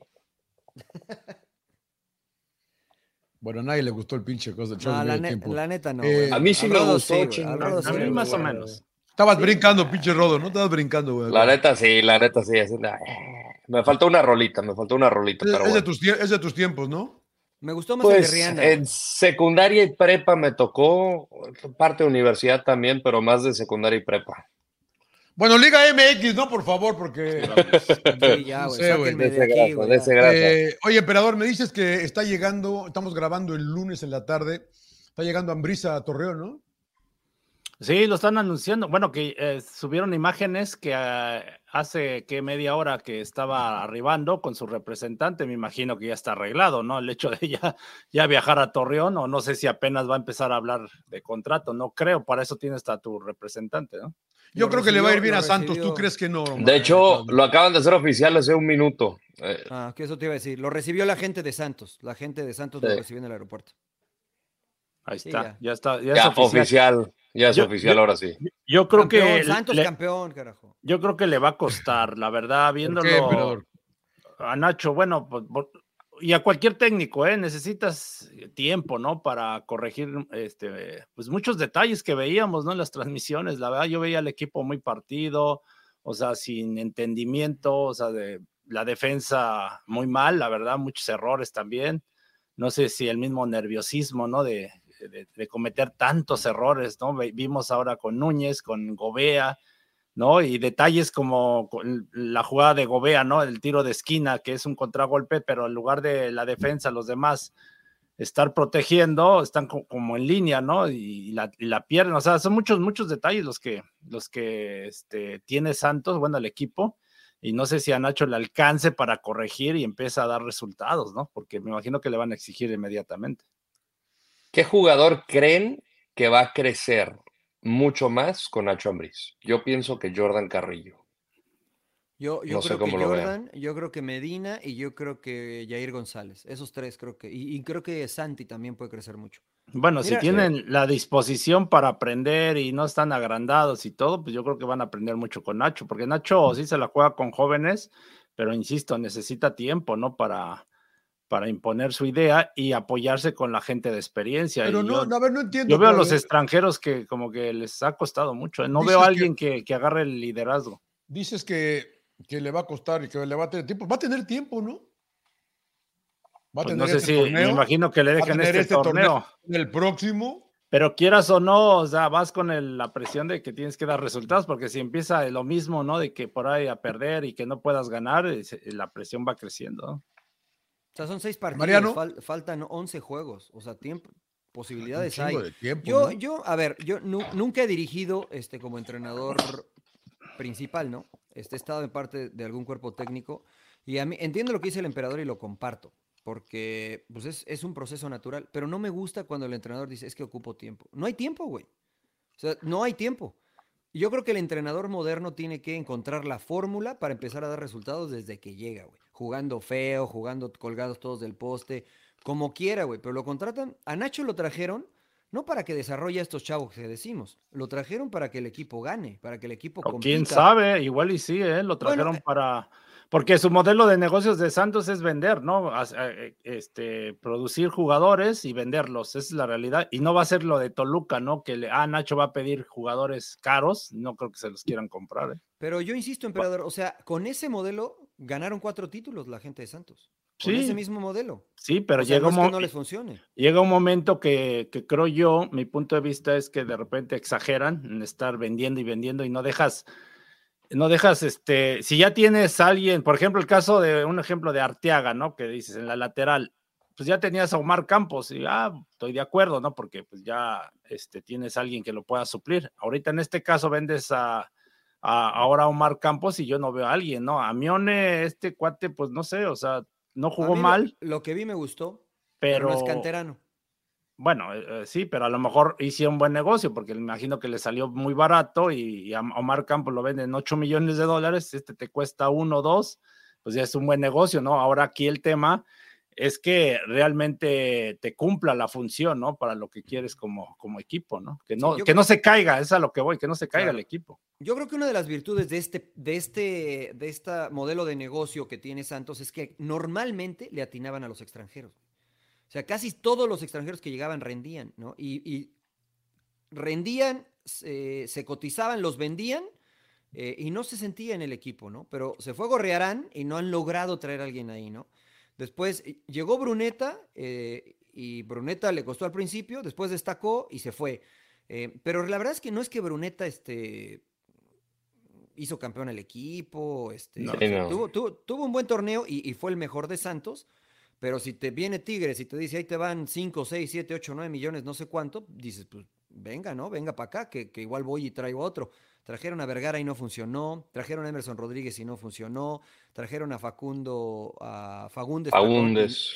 Bueno, a nadie le gustó el pinche cosa No, de la, medio ne- tiempo. la neta no. Eh. A mí sí me gustó, A sí mí más o menos. Estabas brincando, pinche Rodo, ¿no? Estabas brincando, güey. La neta sí, la neta sí. una- Me faltó una rolita, me faltó una rolita, Es, pero es de bueno. tus, es de tus tiempos, ¿no? Me gustó más el Pues de Rihanna. en secundaria y prepa me tocó, parte de universidad también, pero más de secundaria y prepa. Bueno, Liga MX, ¿no? Por favor, porque... Sí, ya, no sé, de aquí, ya. Eh, oye, emperador, me dices que está llegando, estamos grabando el lunes en la tarde, está llegando Ambrisa a Torreón, ¿no? Sí, lo están anunciando. Bueno, que eh, subieron imágenes que eh, hace que media hora que estaba arribando con su representante. Me imagino que ya está arreglado, ¿no? El hecho de ya, ya viajar a Torreón, o no sé si apenas va a empezar a hablar de contrato. No creo, para eso tienes a tu representante, ¿no? Yo Lo creo que le va a ir bien a Santos, ¿tú crees que no? De hecho, lo acaban de hacer oficial hace un minuto. Eh, Ah, que eso te iba a decir. Lo recibió la gente de Santos. La gente de Santos lo recibió en el aeropuerto. Ahí Sí, está, ya. ya, está, ya, ya, es oficial. oficial. Ya es Yo- oficial yo- ahora sí. Yo creo Campeón, que Santos le- campeón, carajo. yo creo que le va a costar, la verdad, ¿Por viéndolo a Nacho, bueno, pues, por- y a cualquier técnico, ¿eh? necesitas tiempo, ¿no? Para corregir, este, pues muchos detalles que veíamos, ¿no? En las transmisiones, la verdad, yo veía al equipo muy partido, o sea, sin entendimiento, o sea, de la defensa muy mal, la verdad, muchos errores también. No sé si el mismo nerviosismo, ¿no? De, de- cometer tantos errores, ¿no? Vimos ahora con Núñez, con Gobea, ¿no? Y detalles como la jugada de Gobea, ¿no? El tiro de esquina, que es un contragolpe, pero en lugar de la defensa, los demás estar protegiendo, están co- como en línea, ¿no? Y, la, y la pierden, o sea, son muchos, muchos detalles los que, los que este, tiene Santos, bueno, el equipo, y no sé si a Nacho le alcance para corregir y empieza a dar resultados, ¿no? Porque me imagino que le van a exigir inmediatamente. ¿Qué jugador creen que va a crecer mucho más con Nacho Ambriz? Yo pienso que Jordan Carrillo. Yo, yo No sé creo que cómo lo vean. Jordan, yo creo que Medina y yo creo que Jair González. Esos tres creo que. Y, y creo que Santi también puede crecer mucho. Bueno, si tienen la disposición para aprender y no están agrandados y todo, pues yo creo que van a aprender mucho con Nacho, porque Nacho sí se la juega con jóvenes, pero insisto, necesita tiempo, ¿no? Para, para imponer su idea y apoyarse con la gente de experiencia. Pero no, yo, a ver, no entiendo. yo veo a los ver, extranjeros que como que les ha costado mucho. ¿eh? No Dices veo a alguien que, que agarre el liderazgo. Dices que, que le va a costar y que le va a tener tiempo. Va a tener tiempo, ¿no? Va a Pues tener no sé este si, torneo, me imagino que le dejen tener este, torneo. en el próximo. Pero quieras o no, o sea, vas con el- la presión de que tienes que dar resultados, porque si empieza lo mismo, ¿no? De que por ahí a perder y que no puedas ganar, eh, la presión va creciendo. Sea, son seis partidos, Mariano. fal- faltan 11 juegos, o sea, tiempo, posibilidades hay. de tiempo, Yo, ¿no? yo, a ver, yo nu- nunca he dirigido este, como entrenador principal, ¿no? Este, he estado en parte de algún cuerpo técnico y a mí entiendo lo que dice el emperador y lo comparto, porque pues es, es un proceso natural, pero no me gusta cuando el entrenador dice, es que ocupo tiempo. No hay tiempo, güey. O sea, no hay tiempo. Yo creo que el entrenador moderno tiene que encontrar la fórmula para empezar a dar resultados desde que llega, güey. Jugando feo, jugando colgados todos del poste, como quiera, güey. Pero lo contratan. A Nacho lo trajeron no para que desarrolle a estos chavos que decimos. Lo trajeron para que el equipo gane, para que el equipo O compita. quién sabe, igual y sí, ¿eh? Lo trajeron eh, para. Porque su modelo de negocios de Santos es vender, ¿no? As- eh, Este, producir jugadores y venderlos, esa es la realidad. Y no va a ser lo de Toluca, ¿no? Que le, ah, Nacho va a pedir jugadores caros, no creo que se los quieran comprar, ¿eh? Pero yo insisto, emperador, o sea, con ese modelo ganaron cuatro títulos la gente de Santos. Con Sí. ese mismo modelo. Sí, pero o sea, llega, no un es que mo- no les funcione. llega un momento que, que creo yo, mi punto de vista es que de repente exageran en estar vendiendo y vendiendo y no dejas, no dejas, este, si ya tienes a alguien, por ejemplo, el caso de un ejemplo de Arteaga, ¿no? Que dices en la lateral, pues ya tenías a Omar Campos y, ah, estoy de acuerdo, ¿no? Porque pues ya, este, tienes a alguien que lo pueda suplir. Ahorita en este caso vendes a, a- ahora Omar Campos y yo no veo a alguien, ¿no? A Mione, este cuate, pues no sé, o sea, no jugó lo- mal, Lo, que vi me gustó, pero, pero... no es canterano. Bueno, eh, eh, sí, pero a lo mejor hicieron un buen negocio, porque me imagino que le salió muy barato y, y a Omar Campos lo venden en 8 millones de dólares, este te cuesta uno o dos, pues ya es un buen negocio, ¿no? Ahora aquí el tema es que realmente te cumpla la función, ¿no? Para lo que quieres como, como equipo, ¿no? Que no, que no se caiga, es a lo que voy, que no se caiga Claro. el equipo. Yo creo que una de las virtudes de este, de este, de esta modelo de negocio que tiene Santos es que normalmente le atinaban a los extranjeros. O sea, casi todos los extranjeros que llegaban rendían, ¿no? Y, y rendían, se, se cotizaban, los vendían eh, y no se sentía en el equipo, ¿no? Pero se fue Gorrearán y no han logrado traer a alguien ahí, ¿no? Después eh, llegó Bruneta eh, y Bruneta le costó al principio, después destacó y se fue. Eh, pero la verdad es que no es que Bruneta este, hizo campeón al equipo, este, No. o sea, Sí, no. tuvo, tuvo- tuvo un buen torneo y, y fue el mejor de Santos, pero si te viene Tigres y te dice ahí te van 5, 6, 7, 8, 9 millones, no sé cuánto, dices, pues venga, ¿no? Venga para acá, que, que igual voy y traigo otro. Trajeron a Vergara y no funcionó, trajeron a Emerson Rodríguez y no funcionó, trajeron a Facundo, a Fagundes,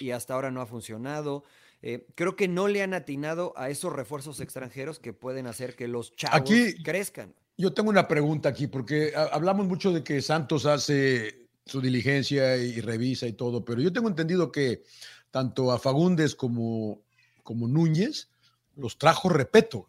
y- hasta ahora no ha funcionado. Eh, creo que no le han atinado a esos refuerzos extranjeros que pueden hacer que los chavos Aquí- crezcan. Yo tengo una pregunta aquí, porque ha- hablamos mucho de que Santos hace su diligencia y revisa y todo, pero yo tengo entendido que tanto a Fagundes como, como Núñez los trajo Repeto,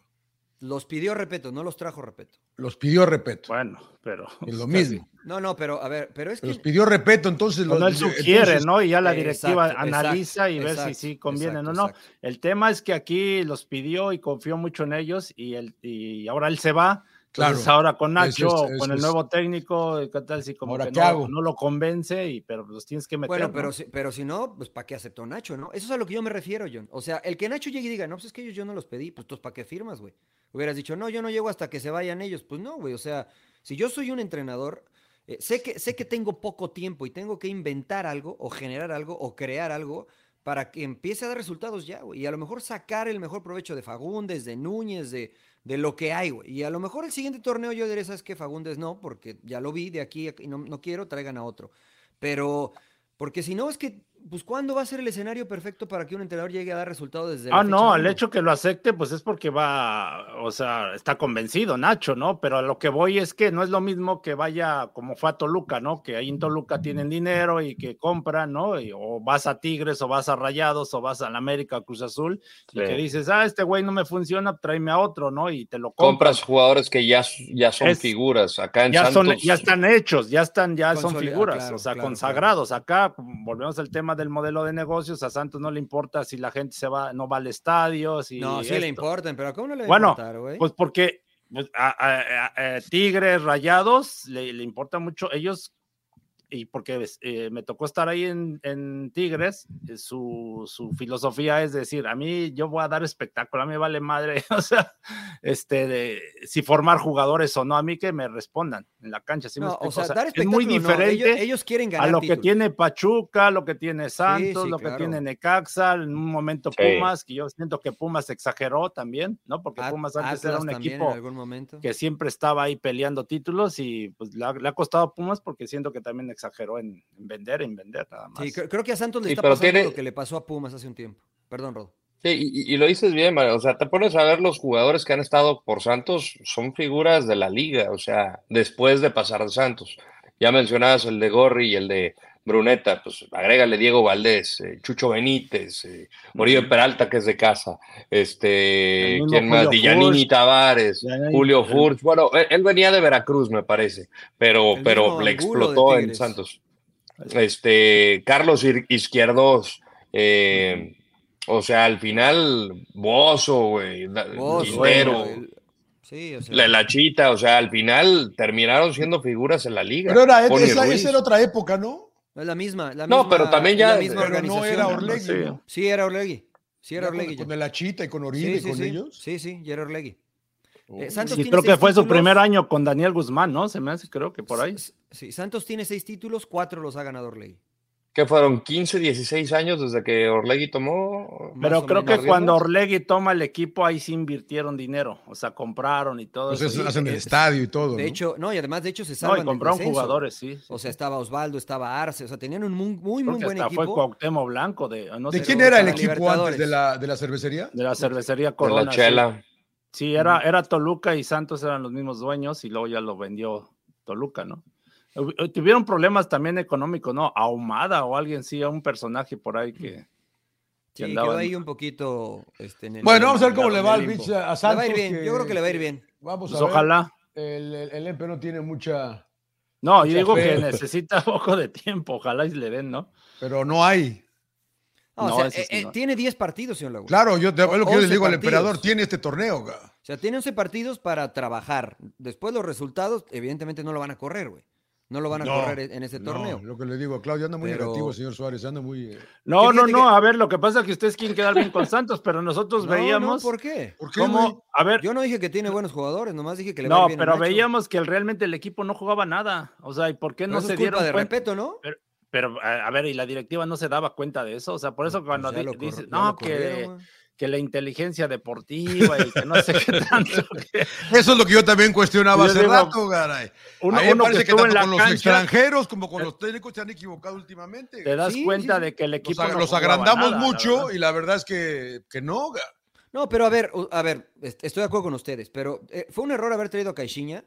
Los pidió respeto, no los trajo respeto. los pidió Repeto. Bueno, pero. es lo casi. mismo. No, no, pero a ver, pero es que Los pidió Repeto, entonces él los, sugiere, entonces- ¿no? Y ya la Exacto, directiva exacto, analiza y ve si exacto, sí conviene exacto, o no. exacto. El tema es que aquí los pidió y confió mucho en ellos y, el, y ahora él se va. Entonces Claro, ahora con eso Nacho, es- con el nuevo técnico, ¿qué tal si como ¿Ahora que no, hago? no lo convence? Y, pero los tienes que meter. Bueno, ¿no? pero, si, pero si no, pues ¿para qué aceptó Nacho, no? Eso es a lo que yo me refiero, John. O sea, el que Nacho llegue y diga, no, pues es que ellos yo no los pedí, pues entonces ¿para qué firmas, güey? Hubieras dicho, no, yo no llego hasta que se vayan ellos. Pues no, güey. O sea, si yo soy un entrenador, eh, sé, que, sé que tengo poco tiempo y tengo que inventar algo o generar algo o crear algo para que empiece a dar resultados ya, güey. Y a lo mejor sacar el mejor provecho de Fagundes, de Núñez, de, de lo que hay, güey. Y a lo mejor el siguiente torneo yo diré, ¿sabes qué? Fagundes no, porque ya lo vi de aquí y no, no quiero, traigan a otro. Pero, porque si no, es que, pues, ¿cuándo va a ser el escenario perfecto para que un entrenador llegue a dar resultados desde la Ah, fecha no, el uno? hecho que lo acepte, pues es porque va, o sea, está convencido Nacho, ¿no? Pero a lo que voy es que no es lo mismo que vaya como fue a Toluca, ¿no? Que ahí en Toluca tienen dinero y que compran, ¿no? Y- o vas a Tigres, o vas a Rayados, o vas a la América, Cruz Azul, y que dices, ah, este güey no me funciona, tráeme a otro, ¿no? Y te lo compras. Compras jugadores que ya, ya son Es- figuras. Acá en Ya, son, ya están hechos, ya están, ya son Consolida- figuras, claro, o sea, claro, consagrados. Acá volvemos al tema del modelo de negocios, a Santos no le importa si la gente se va, no va al estadio, si No, sí le esto. importan, pero ¿a cómo no le va a Bueno, importar, güey? Pues porque pues, a, a- a- a Tigres, Rayados, le, le importa mucho. Ellos y porque eh, me tocó estar ahí en, en Tigres, eh, su, su, filosofía es decir, a mí yo voy a dar espectáculo, a mí vale madre, o sea, este, de, si formar jugadores o no, a mí que me respondan en la cancha. no, o sea, dar es muy diferente ellos, quieren ganar a lo que tiene Pachuca, lo que tiene Santos, lo que tiene Necaxa, en un momento Pumas, que yo siento que Pumas exageró también, ¿no? Porque Pumas antes era un equipo que siempre estaba ahí peleando títulos y pues le ha, costado a Pumas porque siento que también exageró en, vender, en vender nada más. Sí, creo, que a Santos le está pasando lo que le pasó a Pumas hace un tiempo. Perdón, Rod. Sí, y, lo dices bien, o sea, te pones a ver los jugadores que han estado por Santos, son figuras de la liga, o sea, después de pasar de Santos. Ya mencionabas el de Gorri y el de Bruneta, pues agrégale Diego Valdés, eh, Chucho Benítez, eh, Morillo Peralta, que es de casa, este, ¿quién más? Dillanini Tavares, Julio Furch, bueno, él, venía de Veracruz, me parece, pero, pero le explotó en Santos. Este, Carlos Izquierdos, eh, o sea, al final, Bozo, güey, Sí, la, chita, o sea, al final terminaron siendo figuras en la liga. Pero era, esa, era otra época, ¿no? Es la misma. La no, pero también ya. no era Orlegui. Sí. era Orlegui. Sí, era Orlegui. Con, la Chita y con Oribe sí, y con ellos. Sí, sí, ya era Orlegui. Eh, Santos creo que fue su primer año con Daniel Guzmán, ¿no? Se me hace, creo que por ahí. Sí, Santos tiene seis títulos, cuatro los ha ganado Orlegui que fueron 15, 16 años desde que Orlegui tomó. Pero creo que cuando Orlegui toma el equipo, ahí sí invirtieron dinero, o sea, compraron y todo. Pues eso. hacen el estadio y todo. De hecho, no, y además, de hecho, se salvan. No, y compraron jugadores, sí, O sea, estaba Osvaldo, estaba Arce, o sea, tenían un muy, muy, muy buen equipo. fue Cuauhtémoc Blanco. ¿De, ¿De quién era el equipo antes de la, de la cervecería? De la cervecería Corona. De la Chela. Sí, era, era Toluca y Santos eran los mismos dueños y luego ya lo vendió Toluca, ¿no? Eh, tuvieron problemas también económicos, ¿no? Ahumada o alguien, sí, a un personaje por ahí que. que sí, quedó ahí un poquito. Este, bueno, vamos a ver cómo le va al Beach a Santos. Le va a ir bien, yo creo que le va a ir bien. Vamos pues a Ojalá. El, el, el no tiene mucha. No, yo digo que necesita poco de tiempo, ojalá y le den, ¿no? Pero no hay. No, o sea, eh, eh, tiene 10 partidos, señor Laguna. Claro, yo, es lo que yo le digo al emperador, tiene este torneo. O sea, tiene 11 partidos para trabajar. Después los resultados, evidentemente, no lo van a correr, güey. No lo van a correr en ese torneo. Lo que le digo a Claudio, anda muy negativo, señor Suárez, anda muy. Eh, no, no, no, a ver, lo que pasa es que ustedes quieren quedar bien con Santos, pero nosotros veíamos. No, ¿Por qué? ¿Por qué a ver. Yo no dije que tiene buenos jugadores, nomás dije que le No, bien pero veíamos que realmente el equipo no jugaba nada. O sea, ¿y por qué no se dieron de respeto, ¿no? Pero, a ver, y la directiva no se daba cuenta de eso. O sea, por eso pues cuando dice, no, que que la inteligencia deportiva y que no sé qué tanto. Eso es lo que yo también cuestionaba hace rato, garay. Uno, parece que, tanto con los extranjeros como con los técnicos se han equivocado últimamente. Te das cuenta de que el equipo. Los, agrandamos mucho y la verdad es que, que no. No, pero a ver, a ver, estoy de acuerdo con ustedes, pero eh, ¿fue un error haber traído a Caixinha?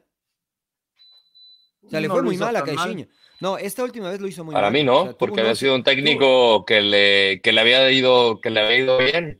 O sea, le fue muy mal a Caixinha. No, esta última vez lo hizo muy mal. Para mí no, porque había sido un técnico que le, que le había ido, que le había ido bien.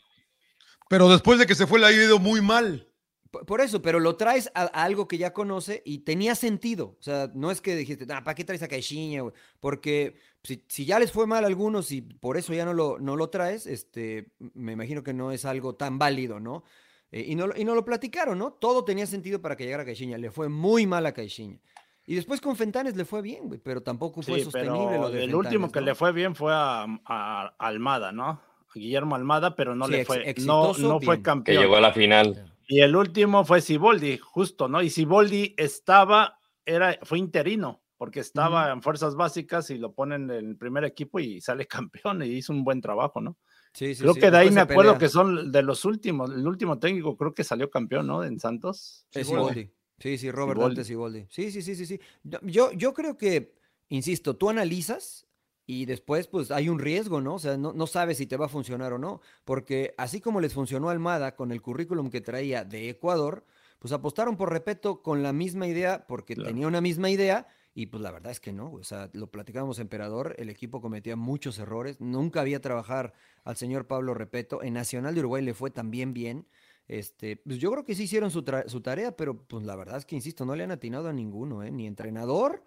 Pero después de que se fue, le ha ido muy mal. Por eso, pero lo traes a, algo que ya conoce y tenía sentido. O sea, no es que dijiste, ah, ¿para qué traes a Caixinha? Porque si, ya les fue mal a algunos y por eso ya no lo, no lo traes, este, me imagino que no es algo tan válido, ¿no? Eh, y ¿no? Y no lo platicaron, ¿no? Todo tenía sentido para que llegara Caixinha. Le fue muy mal a Caixinha. Y después con Fentanes le fue bien, güey, pero tampoco fue sostenible lo de El último que le fue bien fue a Almada, ¿no? Guillermo Almada, pero no le fue, no, no fue campeón. Que llegó a la final. Y el último fue Siboldi, justo, ¿no? Y Siboldi estaba, era, fue interino, porque estaba en fuerzas básicas y lo ponen en el primer equipo y sale campeón y hizo un buen trabajo, ¿no? Sí, sí, creo que de ahí me acuerdo que son de los últimos, el último técnico creo que salió campeón, ¿no? En Santos. Siboldi. Sí, sí, Robert Dante Siboldi. Sí, sí, sí, sí, sí. Yo, yo creo que, insisto, tú analizas y después pues hay un riesgo, ¿no? O sea, no, no, sabes si te va a funcionar o no, porque así como les funcionó Almada con el currículum que traía de Ecuador, pues apostaron por Repeto con la misma idea, porque tenía una misma idea, y pues la verdad es que no, o sea, lo platicábamos Emperador, el equipo cometía muchos errores, nunca había trabajar al señor Pablo Repeto, en Nacional de Uruguay le fue también bien, este, pues yo creo que sí hicieron su, su tarea, pero pues la verdad es que, insisto, no le han atinado a ninguno, ¿eh? ni entrenador,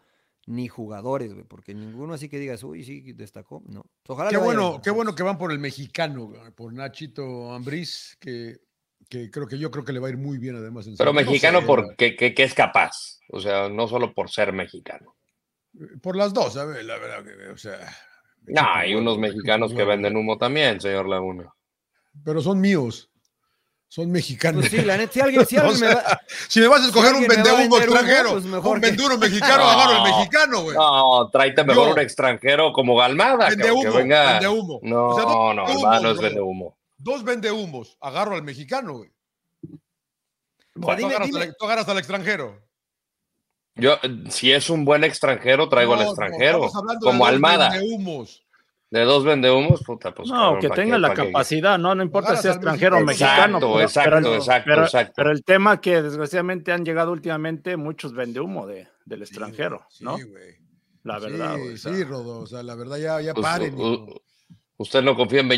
ni jugadores, güey, porque ninguno así que digas, uy, sí, destacó, no. Ojalá qué bueno, qué bueno que van por el mexicano, por Nachito Ambriz, que, que, creo que yo creo que le va a ir muy bien además. Pero mexicano porque que, es capaz, o sea, no solo por ser mexicano. Por las dos, a ver, la verdad, que, o sea. No, hay unos mexicanos que venden humo también, señor Laguna. Pero son míos. Son mexicanos. Pues sí, la neta, si alguien, si alguien O sea, me va. Si me vas a escoger un vendehumo humo, extranjero, pues mejor un que- venduro mexicano, No. agarro el mexicano, güey. No, tráete mejor Yo. un extranjero como Galmada, Vende cabrón, que venga. vende humo. No, O sea, dos no, Galmada no es bro. vende humo. Dos vendehumos, agarro al mexicano, güey. O sea, tú, agarras dime- al, tú agarras al extranjero. Yo, si es un buen extranjero, traigo No, al no, extranjero. estamos hablando de como Almada. vendehumos. De dos vendehumos, puta, pues. No, cabrón, que ¿pa' tenga la capacidad, no, no importa Agarras si es extranjero o mexicano. Exacto, pero- exacto, pero- exacto, pero- exacto. Pero el tema que desgraciadamente han llegado últimamente muchos vende humo de, del extranjero, Sí, ¿no? güey. La verdad. Sí, güey, o sea, sí, Rodo. O sea, la verdad, ya, ya Pues, paren. u- usted no confía en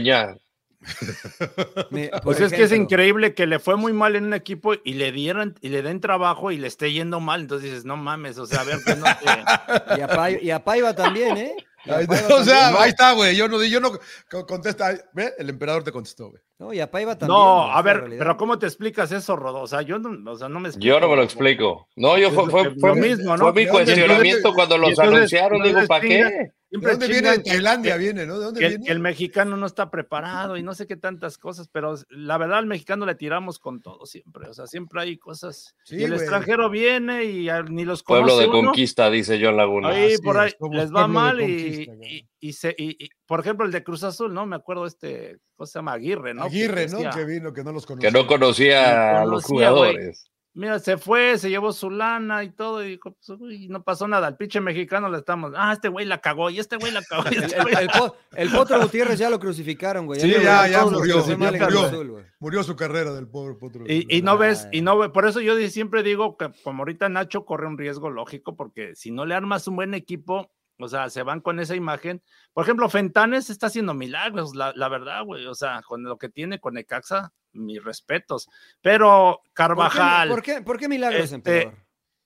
por Pues es que es increíble que le fue muy mal en un equipo y le dieran y le den trabajo y le esté yendo mal. Entonces dices, no mames, o sea, a ver que no te- Y a, Paiva, y a Paiva también, ¿eh? Ahí o sea, también, ¿no? ahí está, güey. Yo no, yo no co- contesta. ¿Ve? El emperador te contestó, güey. No, y a Paiva también. No, a ver, realidad. pero ¿cómo te explicas eso, Rodo? O sea, yo no, o sea, no me Yo no me lo explico. No, yo fue, lo fue, fue lo mi- mismo, ¿no? fue mi ¿De dónde- cuestionamiento cuando los entonces- anunciaron. Digo, ¿para chinga- qué? ¿De Siempre dónde viene? De que- Tailandia viene, ¿no? ¿De dónde que viene? que el mexicano no está preparado y no sé qué tantas cosas, pero la verdad al mexicano le tiramos con todo siempre, o sea, siempre hay cosas. Sí, y el güey. extranjero viene y a- ni los conoce Pueblo de uno, conquista, dice John Laguna. Ahí Así por ahí les va mal y, y, y se, y- y, por ejemplo, el de Cruz Azul, ¿no? Me acuerdo este, ¿cómo se llama? Aguirre, ¿no? Que Aguirre, ¿no? decía, Que vino, que no los conocía. que no conocía a los güey. Mira, se fue, se llevó su lana y todo, y dijo, pues, uy, no pasó nada. Al pinche mexicano le estamos, ah, este güey la cagó, y este güey la cagó. y El, este el- güey la el po- el Potro Gutiérrez ya lo crucificaron, güey. Sí, ya, ya murió, ya murió. Azul. Murió su carrera del pobre potro. Y, y no ves, y no por eso yo siempre digo que como ahorita Nacho corre un riesgo lógico, porque si no le armas un buen equipo, o sea, se van con esa imagen. Por ejemplo, Fentanes está haciendo milagros, la, la verdad, güey. O sea, con lo que tiene con Necaxa, mis respetos. Pero ¿Por qué- Carvajal, ¿Por qué, por qué milagros, Este?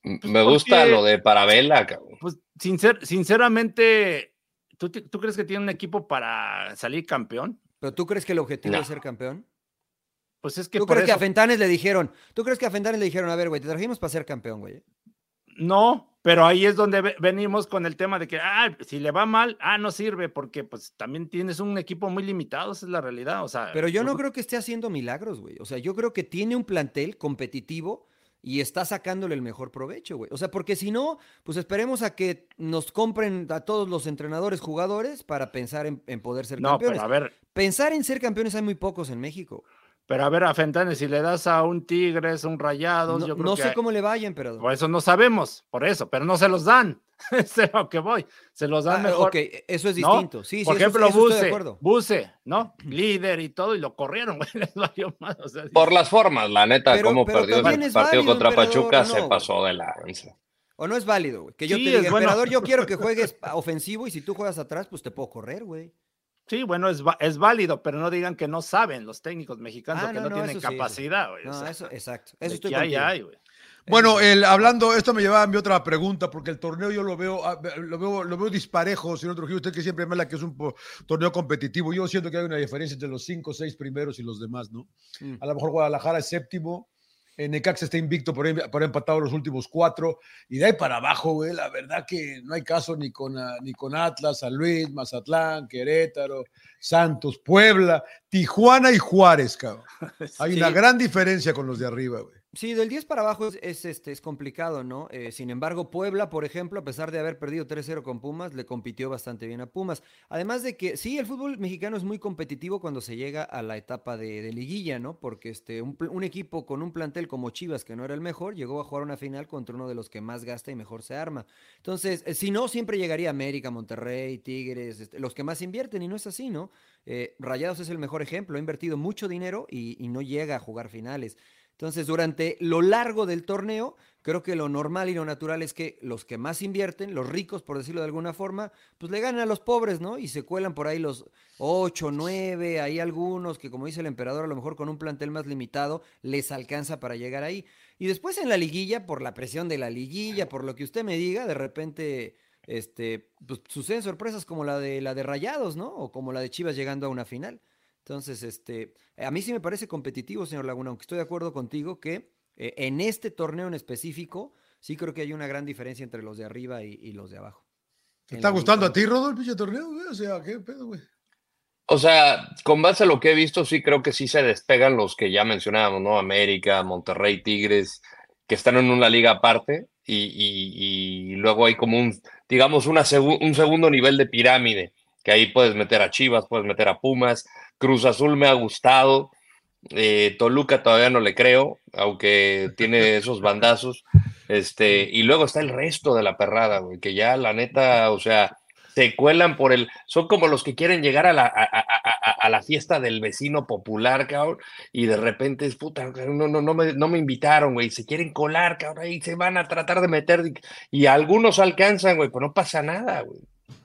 Me Pues gusta porque- lo de Parabela, cabrón. pues sincer- sinceramente, ¿tú, ti- ¿tú crees que tiene un equipo para salir campeón? ¿Pero tú crees que el objetivo No. es ser campeón? Pues es que ¿Tú por crees que a Fentanes le dijeron, tú crees que a Fentanes le dijeron, a ver, güey, te trajimos para ser campeón, güey? No, pero ahí es donde ve- venimos con el tema de que, ah, si le va mal, ah, no sirve, porque pues también tienes un equipo muy limitado, esa es la realidad, o sea. Pero yo no nosotros- creo que esté haciendo milagros, güey. O sea, yo creo que tiene un plantel competitivo y está sacándole el mejor provecho, güey. O sea, porque si no, pues esperemos a que nos compren a todos los entrenadores, jugadores, para pensar en, en poder ser No, campeones. pero a ver, Pensar en ser campeones hay muy pocos en México. Pero a ver, a Fentanes, si le das a un Tigres, un Rayados, No, yo creo no que sé hay- cómo le vaya, emperador. por eso no sabemos, por eso, pero no se los dan. es lo que voy. Se los dan Ah, mejor. ok, eso es ¿no? distinto. Sí, sí, Por eso- ejemplo, eso estoy de Buse, acuerdo. Buse, ¿no? Líder y todo, y lo corrieron, güey, les valió más. O sea, Por las formas, la neta, Pero- cómo pero perdió el es partido válido, contra Pachuca, ¿o no, se pasó de la lanza. ¿O no es válido, güey? Que yo Sí, te diga, bueno. emperador, yo quiero que juegues ofensivo y si tú juegas atrás, pues te puedo correr, güey. Sí, bueno, es, va- es válido, pero no digan que no saben los técnicos mexicanos Ah, que no, no, no, tienen eso sí, capacidad. güey, o No, sea, eso, exacto. Eso estoy hay, contigo. hay, güey. Bueno, el, hablando, esto me llevaba a mi otra pregunta, porque el torneo yo lo veo, ah, lo veo, lo veo disparejo, señor Trujillo. Usted que siempre me habla que es un torneo competitivo. Yo siento que hay una diferencia entre los cinco o seis primeros y los demás, ¿no? Mm. A lo mejor Guadalajara es séptimo. En Necaxa está invicto por, ahí- por ahí empatado los últimos cuatro. Y de ahí para abajo, güey, la verdad que no hay caso ni con, ah, ni con Atlas, San Luis, Mazatlán, Querétaro, Santos, Puebla, Tijuana y Juárez, cabrón. Hay Sí. una gran diferencia con los de arriba, güey. Sí, del 10 para abajo es, es, este, es complicado, ¿no? Eh, sin embargo, Puebla, por ejemplo, a pesar de haber perdido 3-0 con Pumas, le compitió bastante bien a Pumas. Además de que, sí, el fútbol mexicano es muy competitivo cuando se llega a la etapa de, liguilla, ¿no? Porque este, un, equipo con un plantel como Chivas, que no era el mejor, llegó a jugar una final contra uno de los que más gasta y mejor se arma. Entonces, eh, si no, siempre llegaría América, Monterrey, Tigres, este, los que más invierten, y no es así, ¿no? Eh, Rayados es el mejor ejemplo, ha invertido mucho dinero y no llega a jugar finales. Entonces, durante lo largo del torneo, creo que lo normal y lo natural es que los que más invierten, los ricos, por decirlo de alguna forma, pues le ganan a los pobres, ¿no? Y se cuelan por ahí los 8, 9, hay algunos que, como dice el emperador, a lo mejor con un plantel más limitado les alcanza para llegar ahí. Y después en la liguilla, por la presión de la liguilla, por lo que usted me diga, de repente este, pues, suceden sorpresas como la de la de Rayados, ¿no? O como la de Chivas llegando a una final. Entonces, este, a mí sí me parece competitivo, señor Laguna, aunque estoy de acuerdo contigo que eh, en este torneo en específico, sí creo que hay una gran diferencia entre los de arriba y, y los de abajo. ¿Te está gustando a ti, Rodolfo, el pinche torneo, güey? O sea, ¿qué pedo, güey? O sea, con base a lo que he visto, sí creo que sí se despegan los que ya mencionábamos, ¿no? América, Monterrey, Tigres, que están en una liga aparte y, y- y luego hay como un, digamos, una segu- un segundo nivel de pirámide, que ahí puedes meter a Chivas, puedes meter a Pumas, Cruz Azul me ha gustado, eh, Toluca todavía no le creo, aunque tiene esos bandazos, este, y luego está el resto de la perrada, güey, que ya la neta, o sea, se cuelan por el, son como los que quieren llegar a la, a, a- la fiesta del vecino popular, cabrón, y de repente es puta, no, no, no, me, no me invitaron, güey, se quieren colar, cabrón, y se van a tratar de meter, y, y algunos alcanzan, güey, pues no pasa nada, güey.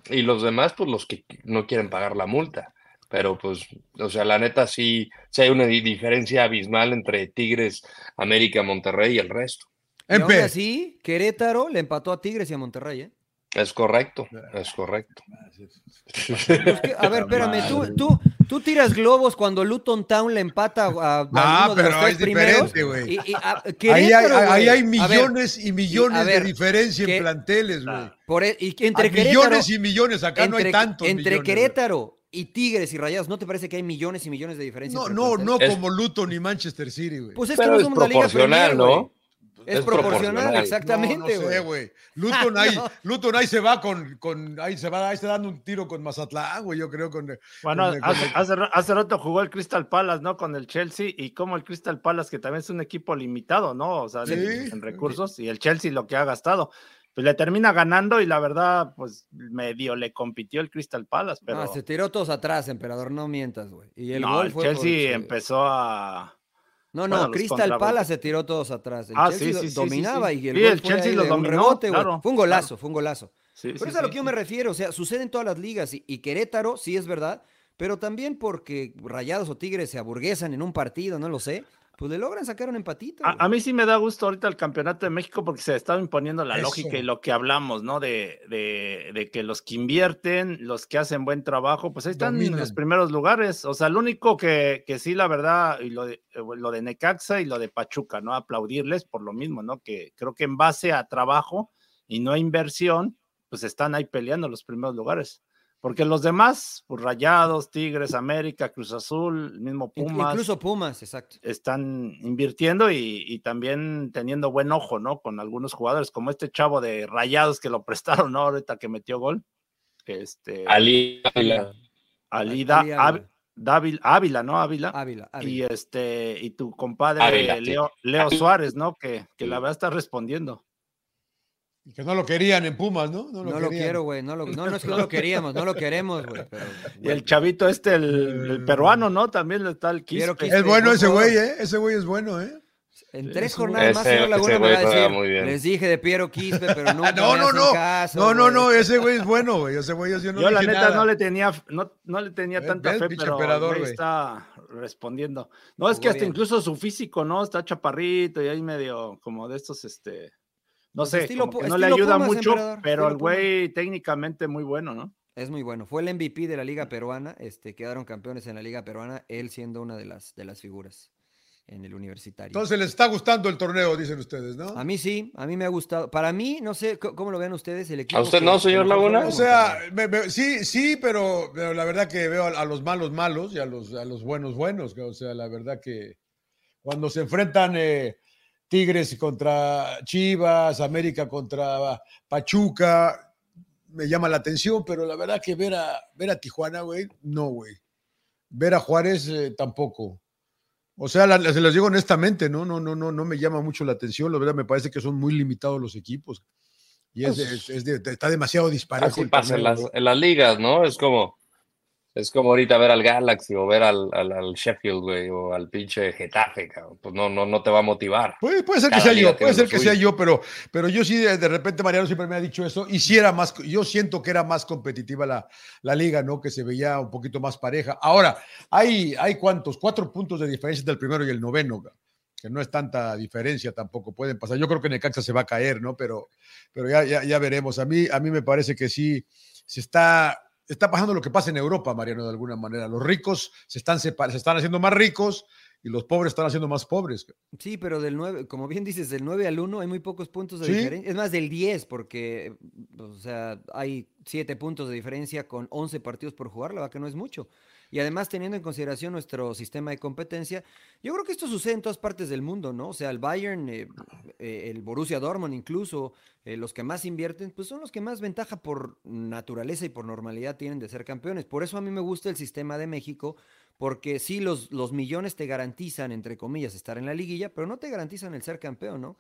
Y los demás, pues los que no quieren pagar la multa. Pero pues, o sea, la neta sí, sí hay una di- diferencia abismal entre Tigres, América, Monterrey y el resto. Y aún así, Querétaro le empató a Tigres y a Monterrey, ¿eh? Es correcto, es correcto. Pues que- a ver, espérame, tú, tú, tú tiras globos cuando Luton Town le empata a, a Ah, de los pero tres es primeros. diferente, güey. y- y a- Ahí hay, ahí ver, millones y millones ver, de diferencia que- en planteles, güey. por e- Hay entre Querétaro, millones y millones, acá no hay tantos entre millones. Querétaro y Tigres y Rayados, ¿no te parece que hay millones y millones de diferencia? No, no, no? Es- como Luton ni Manchester City, güey. Pues es Pero que no es Liga proporcional, Premier, ¿no? güey. Es, Es proporcional, proporcional. exactamente, no, no sé, güey. güey. Luton ahí, No. Luton ahí se va con, con, ahí se va, ahí está dando un tiro con Mazatlán, güey, yo creo con. Bueno, con- con- hace, hace ra- hace rato jugó el Crystal Palace, ¿no? Con el Chelsea y como el Crystal Palace, que también es un equipo limitado, ¿no? O sea, Sí. en recursos y el Chelsea lo que ha gastado. Pues le termina ganando y la verdad, pues medio le compitió el Crystal Palace, pero se tiró todos atrás, emperador, no mientas, güey. Y el no, gol el fue Chelsea sí. empezó a... No, no, Crystal. Palace se tiró todos atrás. El Ah, Chelsea sí, sí, dominaba sí, y el el fue Chelsea lo de un dominó, rebote, claro, Fue un golazo, claro. fue un golazo. Pero es a lo que yo me refiero, o sea, sucede en todas las ligas y, y Querétaro sí es verdad, pero también porque Rayados o Tigres se aburguesan en un partido, no lo sé, pues le logran sacar un empatito. A, mí sí me da gusto ahorita el campeonato de México porque se está imponiendo la Eso. lógica y lo que hablamos, ¿no? De, de- de que los que invierten, los que hacen buen trabajo, pues ahí están en los primeros lugares. O sea, lo único que, que sí, la verdad, y lo de, eh, lo de Necaxa y lo de Pachuca, ¿no? Aplaudirles por lo mismo, ¿no? Que creo que en base a trabajo y no a inversión, pues están ahí peleando los primeros lugares. Porque los demás, pues Rayados, Tigres, América, Cruz Azul, el mismo Pumas Incluso Pumas, exacto. están invirtiendo y, y también teniendo buen ojo, ¿no? Con algunos jugadores, como este chavo de Rayados que lo prestaron, ¿no? Ahorita que metió gol. Este, Ali Ávila. Ali Ávila. ¿no? Ávila. Ávila, Y Ávila. este, y tu compadre. Leo, Leo Suárez, ¿no? Que, que la verdad está respondiendo. Que no lo querían en Pumas, ¿no? No lo quiero, güey. No, lo- no, no es que no lo queríamos, no lo queremos, güey. Y el chavito este, el, el Eh. peruano, ¿no? También está el Quiero Quispe. que- Es bueno ese güey. ¿eh? Ese güey es bueno, ¿eh? En tres ese jornadas más, señor Laguna me va a decir, les dije de Piero Quispe, pero nunca No, me no, hacen no. caso, No, no, no, ese güey es bueno, güey. Ese güey yo no Yo la neta nada. no le tenía, no, no le tenía tanta fe, pero güey güey. está respondiendo. No, es que hasta bien. incluso su físico, ¿no? Está chaparrito y ahí medio como de estos, este, no sé, estilo como que no le ayuda Pumas, mucho, emperador, pero el güey técnicamente muy bueno, ¿no? Es muy bueno. Fue el MVP de la Liga Peruana. Este, quedaron campeones en la Liga Peruana, él siendo una de las, de las figuras en el universitario. Entonces les está gustando el torneo, dicen ustedes, ¿no? a mí sí, a mí me ha gustado. Para mí, no sé cómo lo ven ustedes, el equipo. usted que- no, señor Laguna? O sea, Monterrey. me- me- sí, sí, pero, pero la verdad que veo a, a los malos malos y a los, a los buenos buenos. O sea, la verdad que cuando se enfrentan eh, Tigres contra Chivas, América contra Pachuca, me llama la atención, pero la verdad que ver a, ver a Tijuana, güey, no, güey. Ver a Juárez eh, tampoco. O sea, la- se los digo honestamente, ¿no? No, no, no, no me llama mucho la atención. La verdad me parece que son muy limitados los equipos. Y es, Pues, es- es de- está demasiado disparado. Así pasa en las, en las ligas, ¿no? Es como, es como ahorita ver al Galaxy o ver al, al, al Sheffield, güey, o al pinche Getafe, cabrón. Pues no, no, no te va a motivar. Puede, puede ser que sea yo, puede ser que sea yo, pero, pero yo sí, de, de repente Mariano siempre me ha dicho eso, y sí era más, yo siento que era más competitiva la, la liga, ¿no? Que se veía un poquito más pareja. Ahora, hay, hay cuántos, cuatro puntos de diferencia entre el primero y el noveno, que no es tanta diferencia tampoco, pueden pasar. Yo creo que Necaxa se va a caer, ¿no? Pero, pero ya, ya, ya veremos. A mí, a mí me parece que sí, se está está pasando lo que pasa en Europa, Mariano, de alguna manera. Los ricos se están, se están haciendo más ricos y los pobres están haciendo más pobres. Sí, pero del 9, como bien dices, del 9 al 1 hay muy pocos puntos de diferencia. Es más, del 10, porque o sea, hay 7 puntos de diferencia con 11 partidos por jugar, la verdad que no es mucho. Y además, teniendo en consideración nuestro sistema de competencia, yo creo que esto sucede en todas partes del mundo, ¿no? O sea, el Bayern, eh, eh, el Borussia Dortmund incluso, eh, los que más invierten, pues son los que más ventaja por naturaleza y por normalidad tienen de ser campeones. Por eso a mí me gusta el sistema de México, porque sí, los, los millones te garantizan, entre comillas, estar en la liguilla, pero no te garantizan el ser campeón, ¿no?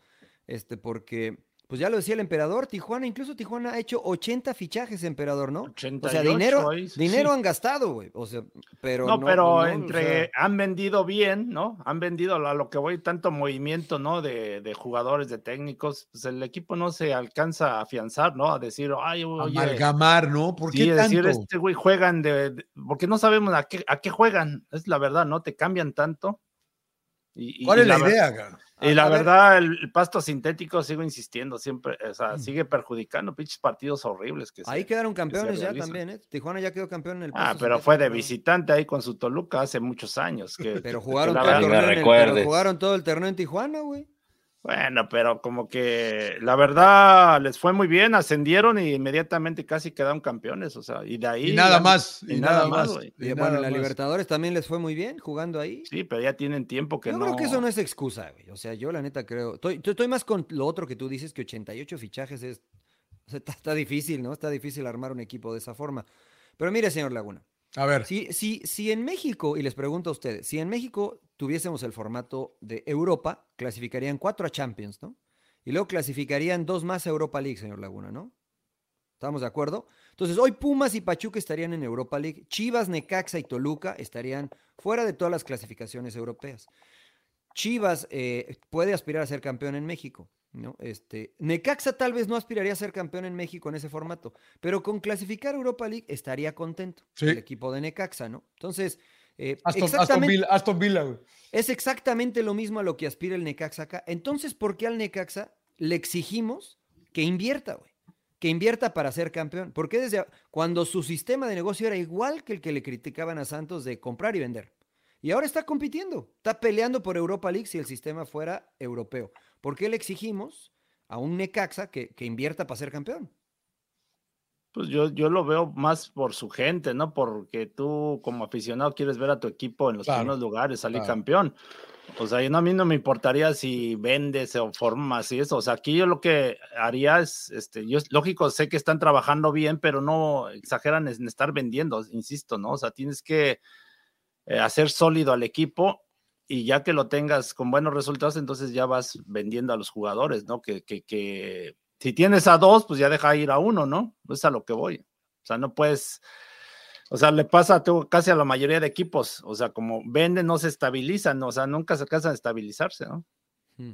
Este, porque pues ya lo decía el emperador, Tijuana, incluso Tijuana ha hecho 80 fichajes, emperador, ¿no? o sea, dinero, dinero han gastado, güey. O sea, pero. No, pero entre. Han vendido bien, ¿no? Han vendido a lo que voy, tanto movimiento, ¿no? De, de, jugadores, de técnicos. Pues el equipo no se alcanza a afianzar, ¿no? A decir, ay, oye. Amalgamar, ¿no? ¿Por qué sí, decir, este güey juegan de, Porque no sabemos a qué, a qué juegan. Es la verdad, ¿no? Te cambian tanto. Y, ¿Cuál es la, idea, cara? Y la verdad, el, pasto sintético, sigo insistiendo, siempre, o sea, mm. sigue perjudicando pinches partidos horribles. Que ahí quedaron campeones ya también, ¿eh? Tijuana ya quedó campeón en el Ah, pero fue de visitante ahí con su Toluca hace muchos años. Que, pero jugaron, todo, el torneo jugaron todo el torneo en Tijuana, güey. Bueno, pero como que la verdad les fue muy bien, ascendieron y inmediatamente casi quedaron campeones, o sea, y de ahí. Y nada más, y, nada, más. y, bueno, en la Libertadores también les fue muy bien jugando ahí. Sí, pero ya tienen tiempo que no. Yo creo que eso no es excusa, güey. O sea, yo la neta creo. Estoy, estoy más con lo otro que tú dices, que 88 fichajes es. está difícil, ¿no? Está difícil armar un equipo de esa forma. Pero mire, señor Laguna. A ver. Si, si, si en México, y les pregunto a ustedes, si en México tuviésemos el formato de Europa, clasificarían cuatro a Champions, ¿no? Y luego clasificarían dos más a Europa League, señor Laguna, ¿no? ¿Estamos de acuerdo? Entonces, hoy Pumas y Pachuca estarían en Europa League, Chivas, Necaxa y Toluca estarían fuera de todas las clasificaciones europeas. Chivas eh, puede aspirar a ser campeón en México. ¿no? Este, Necaxa tal vez no aspiraría a ser campeón en México en ese formato, pero con clasificar Europa League estaría contento el equipo de Necaxa, ¿no? Entonces, eh, Aston, Villa, es exactamente lo mismo a lo que aspira el Necaxa acá. Entonces, ¿por qué al Necaxa le exigimos que invierta, güey? Que invierta para ser campeón. Porque desde cuando su sistema de negocio era igual que el que le criticaban a Santos de comprar y vender. Y ahora está compitiendo, está peleando por Europa League si el sistema fuera europeo. ¿Por qué le exigimos a un Necaxa que, invierta para ser campeón? Pues yo, yo lo veo más por su gente, ¿no? Porque tú como aficionado quieres ver a tu equipo en los primeros lugares, salir campeón. O sea, a mí no me importaría si vendes o formas y eso. O sea, aquí yo lo que haría es, este, yo lógico, sé que están trabajando bien, pero no exageran en estar vendiendo, insisto, ¿no? O sea, tienes que eh, hacer sólido al equipo y ya que lo tengas con buenos resultados, entonces ya vas vendiendo a los jugadores, ¿no? Que, que, que si tienes a dos, pues ya deja ir a uno, ¿no? Es a lo que voy. O sea, no puedes, o sea, le pasa a casi a la mayoría de equipos, o sea, como venden, no se estabilizan, o sea, nunca se alcanzan a estabilizarse, ¿no? Hmm.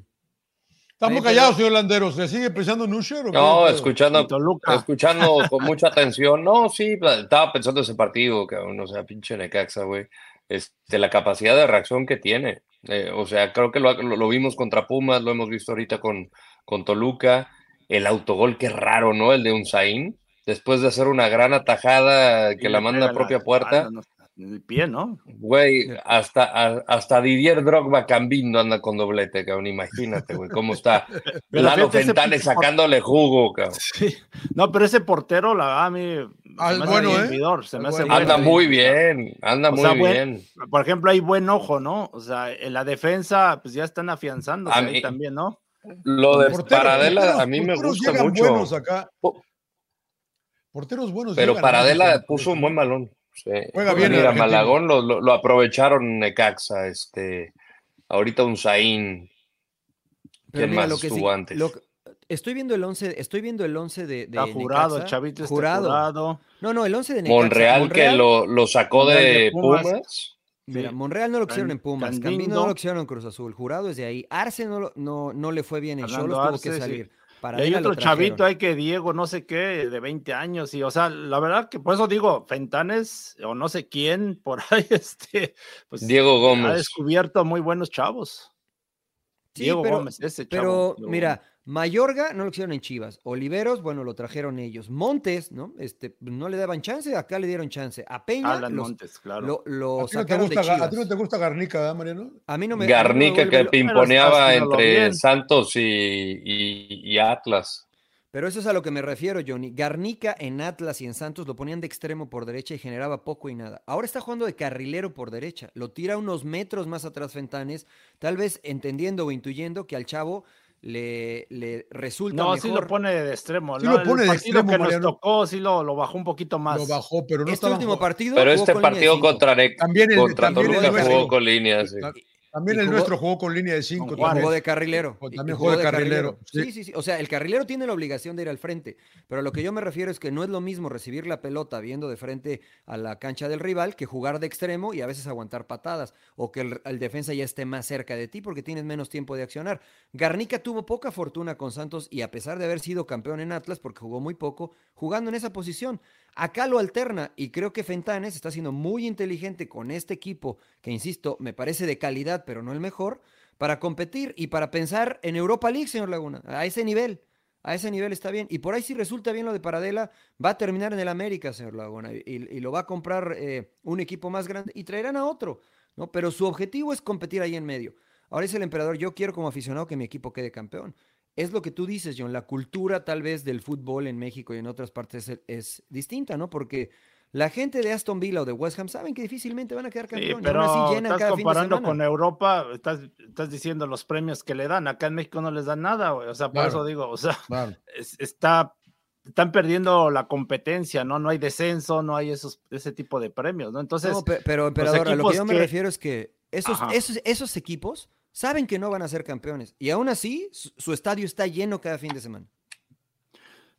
Estamos callados, señor Landeros. ¿Se sigue pensando en Usher? no, escuchando, escuchando con mucha atención. No, sí, estaba pensando ese partido, que o sea, pinche Necaxa, güey este, la capacidad de reacción que tiene. Eh, o sea, creo que lo, vimos contra Pumas, lo hemos visto ahorita con, con Toluca. El autogol, qué raro, ¿no? El de Unzaín. Después de hacer una gran atajada que la manda a propia puerta el pie, ¿no? Güey, hasta, hasta Didier Drogba cambiando anda con doblete, cabrón. Imagínate, güey, cómo está Lalo Fentane sacándole jugo, cabrón. Sí. No, pero ese portero, la a mí. bueno, ¿eh? anda muy bien, anda muy bien. por ejemplo, hay buen ojo, ¿no? O sea, en la defensa, pues ya están afianzando ahí también, ¿no? Lo de Paradela a mí me gusta mucho. Buenos acá. Porteros buenos. Pero Paradela puso un buen balón. Juega bien. Mira, Malagón lo, lo, aprovecharon Necaxa, este, ahorita un Zain. ¿Quién más estuvo antes? estoy viendo el 11, estoy viendo el 11 de, de jurado, Chavito jurado. No, no, el 11 de Necaxa. Monreal, que lo, lo sacó de, Pumas. Mira, Monreal no lo quisieron en Pumas, Camino no lo quisieron en Cruz Azul, Jurado es de ahí, Arce no, no, no le fue bien en Cholos, tuvo que salir y hay otro chavito hay que Diego, no sé qué, de 20 años, y o sea, la verdad que por eso digo, Fentanes, o no sé quién, por ahí, este, pues Diego Gómez. Ha descubierto muy buenos chavos. Diego Gómez, ese chavo. Pero mira, Mayorga no lo quisieron en Chivas. Oliveros, bueno, lo trajeron ellos. Montes, ¿no? Este, no le daban chance, acá le dieron chance. A Peña Alan los- Montes, claro. lo, lo ¿A ti, no te de gusta, Chivas. a ti no te gusta Garnica, ¿verdad, Mariano? A mí no me no Garnica que pimponeaba entre. Santos y, y- y Atlas. Pero eso es a lo que me refiero, Johnny. Garnica en Atlas y en Santos lo ponían de extremo por derecha y generaba poco y nada. Ahora está jugando de carrilero por derecha. Lo tira unos metros más atrás Fentanes, tal vez entendiendo o intuyendo que al chavo le, le resulta No, mejor. sí lo pone de extremo. Sí ¿no? lo pone el de extremo, que Mariano. nos tocó, sí lo, lo bajó un poquito más. Lo bajó, pero no este estaba último jugando. partido. Pero este partido contra, También el- contra también Toluca jugó con líneas. sí. También el jugó- nuestro jugó con línea de 5. Con Y Juárez. jugó de carrilero. También jugó de carrilero, Sí. sí. sí, sí, O sea, el carrilero tiene la obligación de ir al frente. Pero a lo que yo me refiero es que no es lo mismo recibir la pelota viendo de frente a la cancha del rival que jugar de extremo y a veces aguantar patadas. O que el, el defensa ya esté más cerca de ti porque tienes menos tiempo de accionar. Garnica tuvo poca fortuna con Santos y a pesar de haber sido campeón en Atlas, porque jugó muy poco, jugando en esa posición. Acá lo alterna y creo que Fentanes está siendo muy inteligente con este equipo, que insisto, me parece de calidad, pero no el mejor, para competir y para pensar en Europa League, señor Laguna, a ese nivel. A ese nivel está bien. Y por ahí si resulta bien lo de Paradela, va a terminar en el América, señor Laguna. Y, lo va a comprar eh, un equipo más grande y traerán a otro. ¿no? Pero su objetivo es competir ahí en medio. Ahora dice el emperador, yo quiero como aficionado que mi equipo quede campeón. Es lo que tú dices, John. La cultura tal vez del fútbol en México y en otras partes es, es distinta, ¿no? Porque la gente de Aston Villa o de West Ham saben que difícilmente van a quedar Sí, campeón. y pero aún así llenan estás cada fin de comparando con Europa, estás, estás diciendo los premios que le dan. Acá en México no les dan nada, güey. O sea, por Claro. eso digo, o sea, Claro. es- está, están perdiendo la competencia, ¿no? No hay descenso, no hay esos, ese tipo de premios, ¿no? Entonces, No, pe- pero emperador, a lo que yo me que- refiero es que esos, esos, esos equipos saben que no van a ser campeones. Y aún así, su, su estadio está lleno cada fin de semana.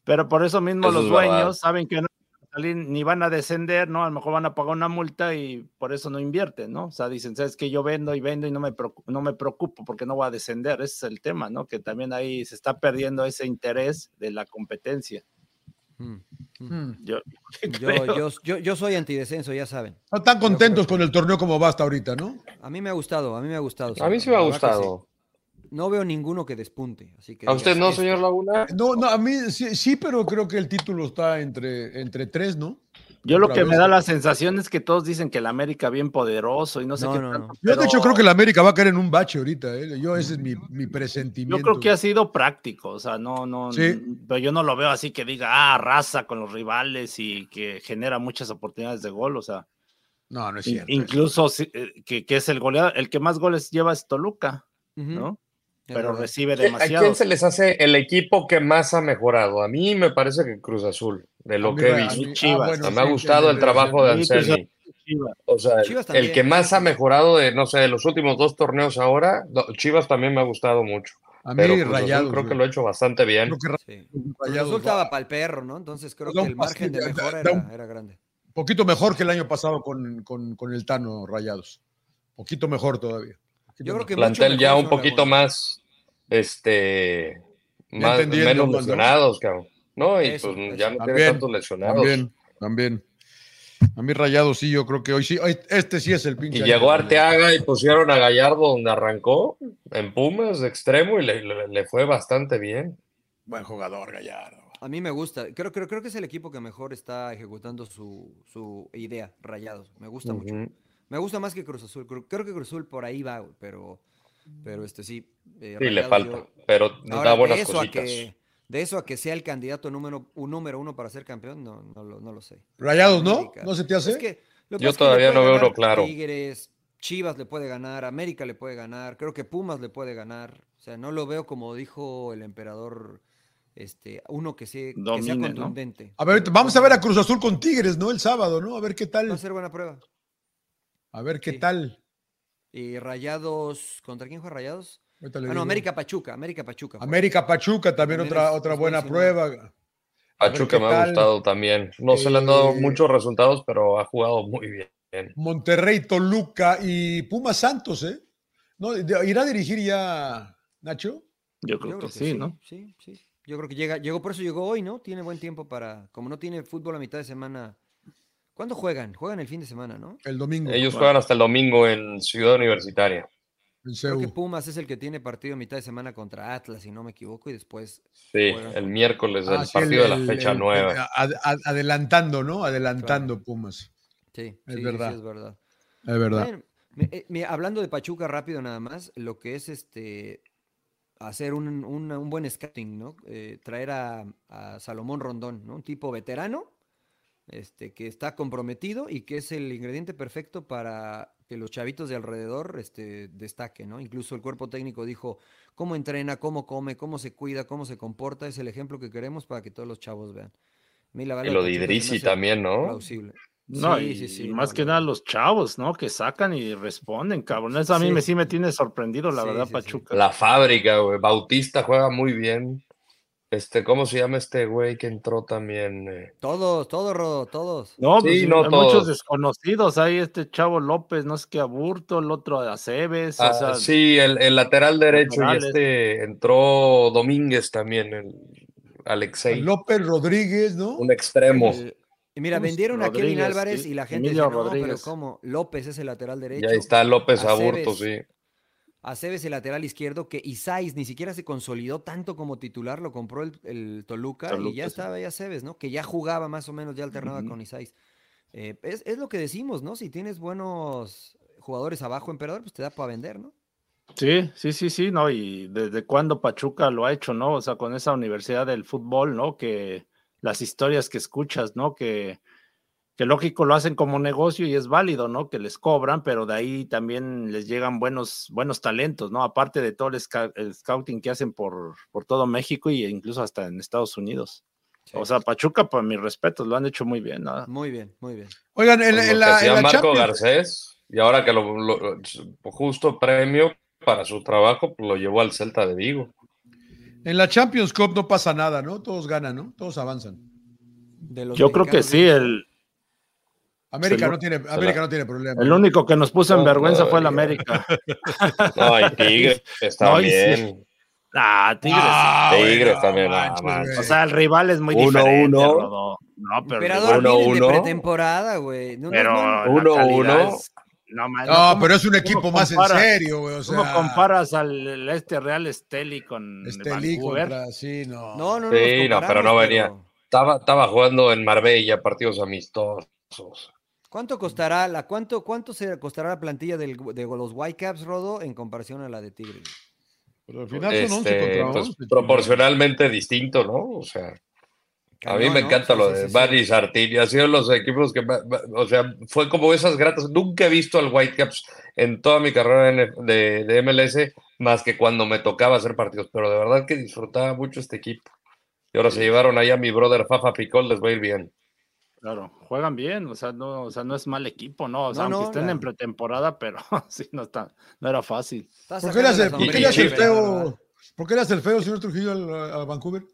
pero por eso mismo Eso los es verdad. dueños saben que no van a salir ni van a descender, ¿no? A lo mejor van a pagar una multa y por eso no invierten, ¿no? O sea, dicen, sabes que yo vendo y vendo y no me, preocu- no me preocupo porque no voy a descender. Ese es el tema, ¿no? Que también ahí se está perdiendo ese interés de la competencia. Mm. Mm. Yo, Yo, yo, yo, yo soy antidescenso, ya saben. No están contentos con el torneo como va hasta ahorita, ¿no? A mí me ha gustado, a mí me ha gustado. A mí sí me ha sí. gustado. No veo ninguno que despunte. Así que ¿A usted no, señor Laguna? No, no, a mí sí, sí, pero creo que el título está entre, entre tres, ¿no? Yo lo que vez. me da la sensación es que todos dicen que el América bien poderoso y no sé No, qué no, tanto, no. Yo, de hecho, creo que la América va a caer en un bache ahorita. ¿eh? Yo, ese es mi, mi Yo presentimiento. creo que ha sido práctico, o sea, no, no, Sí. pero yo no lo veo así que diga, ah, arrasa con los rivales y que genera muchas oportunidades de gol, o sea, No, no es cierto. incluso si- eh, que, que es el goleador, el que más goles lleva es Toluca, ¿no? Pero recibe ¿A demasiado. quién se les hace el equipo que más ha mejorado? A mí me parece que Cruz Azul, de lo mí que he visto. mí- Chivas. me ha gustado el trabajo de Anselmi. Chivas. O sea, Chivas el que más ha mejorado de, no sé, de los últimos dos torneos ahora, Chivas también me ha gustado mucho. A mí, Pero Azul Rayados. creo que lo ha hecho bastante bien. Sí. Estaba para el perro, ¿no? Entonces creo que un el margen de mejora un- era, era grande. poquito mejor que el año pasado con, con, con el Tano Rayados. Poquito mejor todavía. Poquito Yo creo que mejor. mucho Plantel ya un poquito más, este, más, menos pues, ¿no? lesionados, cabrón. No, y Eso, pues eso. ya no tiene También, tantos lesionados. También, también. A mí Rayados sí, yo creo que hoy sí. Este sí es el pinche. Y llegó. Arteaga y pusieron a Gallardo donde arrancó, en Pumas, de extremo, y le, le- le fue bastante bien. Buen jugador, Gallardo. A mí me gusta. Creo, creo, creo que es el equipo que mejor está ejecutando su, su idea, Rayados. Me gusta mucho. Me gusta más que Cruz Azul. Creo, creo que Cruz Azul por ahí va, pero, pero este sí. eh, Sí, le falta, yo- pero Ahora, da buenas cositas. que, de eso a que sea el candidato número, un número uno para ser campeón, no, no, lo, no lo sé. Rayados, ¿no? ¿No se te hace? Es que lo que Yo es todavía no veo uno claro. Tigres, Chivas le puede ganar, América le puede ganar, creo que Pumas le puede ganar. O sea, no lo veo como dijo el emperador, este, uno que, sea- que sea Domine, ¿no? contundente. A ver, vamos a ver a Cruz Azul con Tigres, ¿no? El sábado, ¿no? A ver qué Va a tal. ser buena prueba. A ver qué Sí. tal. Y Rayados, ¿contra quién fue Rayados? Ah, no. América Pachuca, América Pachuca. fue. América Pachuca también, También otra, es- otra es buena prueba. Pachuca me ha gustado también. No se le han dado Eh, muchos resultados, pero ha jugado muy bien. Monterrey, Toluca y Pumas Santos, ¿eh? ¿No? de- ¿Irá a dirigir ya Nacho? Yo creo, Yo que, creo que sí, ¿no? Sí, sí. Yo creo que llega, llegó, por eso llegó hoy, ¿no? Tiene buen tiempo para, como no tiene fútbol a mitad de semana. ¿Cuándo juegan? Juegan el fin de semana, ¿no? El domingo. Ellos juegan hasta el domingo en Ciudad Universitaria. En Creo que. Pumas es el que tiene partido a mitad de semana contra Atlas, si no me equivoco, y después Sí, el miércoles del Ah, sí, partido el- de la el- fecha el- nueva. el- ad- ad- adelantando, ¿no? Adelantando Pumas. sí, Es sí, verdad. sí, es verdad. Es verdad. Bueno, me- eh, hablando de Pachuca rápido nada más, lo que es este hacer un, un- un buen scouting, ¿no? Eh, traer a, a Salomón Rondón, ¿no? Un tipo veterano, este, que está comprometido y que es el ingrediente perfecto para que los chavitos de alrededor este, destaquen, ¿no? Incluso el cuerpo técnico dijo cómo entrena, cómo come, cómo se cuida, cómo se comporta, es el ejemplo que queremos para que todos los chavos vean. A mí la Y lo de Idrisi también, ¿no? Plausible. No, Sí, y, sí, sí, y no, más que no, nada los chavos, ¿no? Que sacan y responden, cabrón. Eso a mí Sí. me, sí me tiene sorprendido, la Sí, verdad, sí, sí. Pachuca. La fábrica, güey. Bautista juega muy bien. Este, ¿cómo se llama este güey que entró también? eh? Todos, todos, Rodo, todos. No, Sí, pues, no hay todos. muchos desconocidos. Hay este chavo López, no sé qué, Aburto, el otro Aceves. Ah, o sea, sí, el, el lateral derecho y este entró Domínguez también, el Alexei, López Rodríguez, ¿no? un extremo. Y mira, vendieron a Kevin Álvarez sí, y la gente dice, no, pero Rodríguez. ¿cómo? López es el lateral Y derecho. ahí está López Aceves. Aburto, sí. Aceves el lateral izquierdo, que Isais ni siquiera se consolidó tanto como titular, lo compró el, el Toluca, y ya sí. estaba ahí Aceves, ¿no? Que ya jugaba más o menos, ya alternaba con Isais. Eh, es, es lo que decimos, ¿no? Si tienes buenos jugadores abajo, emperador, pues te da para vender, ¿no? Sí, sí, sí, sí, ¿no? Y desde cuándo Pachuca lo ha hecho, ¿no? O sea, con esa universidad del fútbol, ¿no? Que las historias que escuchas, ¿no? Que, que lógico lo hacen como negocio y es válido, ¿no? Que les cobran, pero de ahí también les llegan buenos, buenos talentos, ¿no? Aparte de todo el, scouting que hacen por, por todo México e incluso hasta en Estados Unidos. O sea, Pachuca, por mis respetos, lo han hecho muy bien, ¿no? Muy bien, muy bien. Oigan, en, la, la Marco Champions, Garcés, y ahora que lo, lo- justo premio para su trabajo, pues lo llevó al Celta de Vigo. en la Champions Cup no pasa nada, ¿no? Todos ganan, ¿no? Todos avanzan. De los Yo creo que sí, el, América lo- no tiene, América no tiene problema. el único que nos puso en No, vergüenza fue el. América. No, y Tigres está No, y sí. bien. Ah, Tigres. Ah, Tigres bueno, también, nada más. O sea, el rival es muy Uno, diferente. uno. Rodo. No, pero, Emperador Uno, vienen de uno. pretemporada, güey. No, pero no, Uno, uno. es- No, man, No, ¿cómo- pero es un equipo más en serio, güey. O sea, ¿Cómo comparas al este Real Esteli con Estelí Vancouver? contra, sí, no. no, no, no, Sí, no, pero no venía. pero- Estaba, estaba jugando en Marbella, partidos amistosos. ¿Cuánto costará la cuánto cuánto se costará la plantilla del- de los Whitecaps, Rodo, en comparación a la de Tigres? Pero al final son 11 Este, contra pues, 11. proporcionalmente distinto, ¿no? O sea, a mí me ¿no? encanta Sí, lo sí, de sí, sí. Bari y Sartini. Ha sido los equipos que, ma- o sea, fue como esas gratas. Nunca he visto al Whitecaps en toda mi carrera de, de MLS más que cuando me tocaba hacer partidos. Pero de verdad que disfrutaba mucho este equipo. Y ahora se llevaron ahí a mi brother Fafa Picol, les va a ir bien. Claro, juegan bien, o sea, no, o sea, no es mal equipo, ¿no? O sea, No, aunque no, estén en pretemporada, pero sí, no está, no era fácil. ¿Por qué le sacando hace, la por qué le hace el feo? ¿Por qué le hace el feo, señor Trujillo, al- a Vancouver?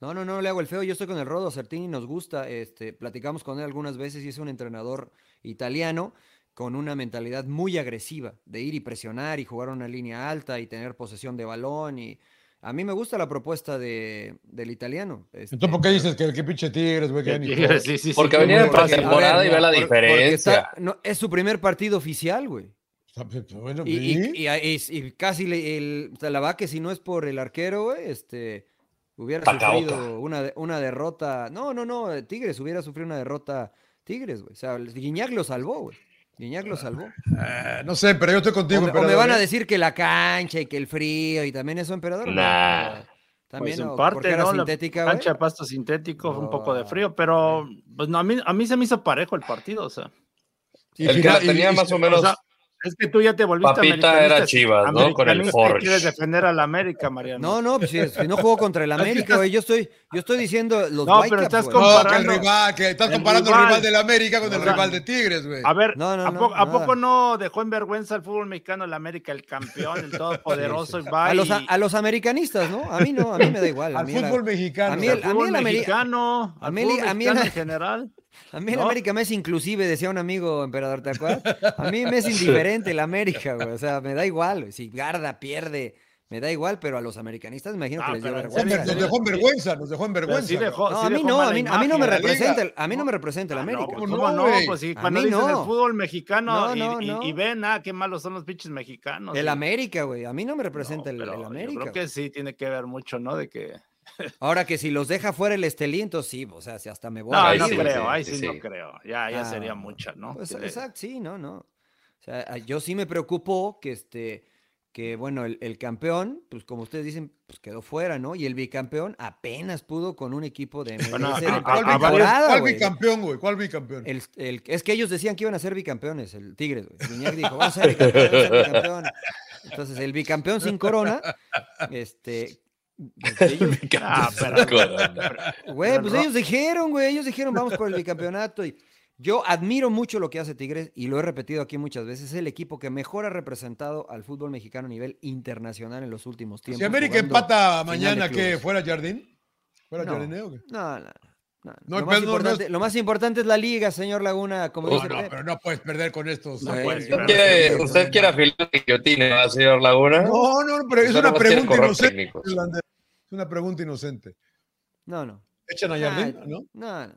No, no, no le hago el feo. Yo estoy con el Rodo Certini, nos gusta. Este, platicamos con él algunas veces y es un entrenador italiano con una mentalidad muy agresiva de ir y presionar y jugar una línea alta y tener posesión de balón. Y a mí me gusta la propuesta de, del italiano. este, Entonces, ¿por qué dices que qué pinche Tigres, güey? que Sí, sí, sí, Porque que venía de pretemporada y ve la por- diferencia. está- no, es su primer partido oficial, güey. Bueno, Y, y- y- y- y casi le- el, la va que si no es por el arquero, güey, este, hubiera sufrido una, una derrota. No, no, no, Tigres hubiera sufrido una derrota Tigres, güey. O sea, Guiñac lo salvó, güey. Guiñac lo salvó. Eh, no sé, pero yo estoy O contigo. me, o me van a ¿eh? decir que la cancha y que el frío y también eso, emperador. ¿no? Nah. O sea, También, Pues en o parte, ¿no? La sintética, cancha de pasto sintético, un poco de No, frío, pero pues, no, a, mí, a mí se me hizo parejo el partido, o sea. Y El que la tenía y- y- más o menos. O sea, es que tú ya te volviste Papita era Chivas, ¿no? Con el Forge. quieres defender a la América, Mariano. No, no, pues si, si no jugó contra el América, güey. Yo estoy, yo estoy diciendo los No, pero estás güey. No, que el comparando- rival, que estás el comparando el rival. rival del América con el O sea, rival de Tigres, güey. A ver, No, no, ¿a, no, poco, ¿a poco no dejó en vergüenza el fútbol mexicano el América, el campeón, el todopoderoso? y va A los, a, a los americanistas, ¿no? A mí no, a mí me da igual. Al fútbol mexicano. a mí al el- fútbol el Ameri- mexicano, a al mí- la- en general. A mí el ¿No? América me es inclusive, decía un amigo emperador, ¿te acuerdas? A mí me es indiferente el América, güey. O sea, me da igual. güey. Si Garda pierde, Me da igual, pero a los americanistas me imagino Ah, que les dio vergüenza. Nos dejó en vergüenza, nos dejó en vergüenza. sí dejó- No, sí a mí no, a mí, a mí no me representa, a mí no me representa el Ah, América. No, ¿Cómo ¿Cómo no? Pues sí, A cuando mí dicen no. el fútbol mexicano No, y, no, y- no. y ven, ah, qué malos son los pinches mexicanos. El y- América, güey. A mí no me representa el, el yo América. creo que sí tiene que ver mucho, ¿no? De que. Ahora que si los deja fuera el Estelí, entonces sí, o sea, si hasta me voy No, a Ahí no sí, creo, ahí sí, sí, no creo. Ya, ya Ah, sería mucha, ¿no? Pues, exacto, sí, no, no. O sea, yo sí me preocupó que este, que bueno, el, el campeón, pues como ustedes dicen, pues quedó fuera, ¿no? Y el bicampeón apenas pudo con un equipo de MLS a- de a- ¿Cuál, a bicampeón? temporada, ¿Cuál güey. bicampeón, güey? ¿Cuál bicampeón? El, el- es que ellos decían que iban a ser bicampeones, el Tigres, güey. Guiñac dijo, vamos a ser bicampeón, vamos a ser bicampeón. Entonces, el bicampeón sin corona, este, ellos- Ah, pero- Güey, pues ellos dijeron, güey, ellos dijeron, vamos por el bicampeonato. Y yo admiro mucho lo que hace Tigres y lo he repetido aquí muchas veces. Es el equipo que mejor ha representado al fútbol mexicano a nivel internacional en los últimos tiempos. Si América empata mañana, clubes. ¿Fuera Jardín? ¿Fuera No. Qué? No, no, no. No, lo, más no- no importante, es- lo más importante es la liga, señor Laguna, como Oh, dice No, pero no puedes perder con estos. No güey. puedes ¿Usted perder. quiere, usted quiere afilar la guillotina, ¿verdad, señor Laguna? No, no, pero es una pregunta inocente. Es una pregunta inocente. No, no. ¿Echan a Jardín? Ah, ¿No? No, no.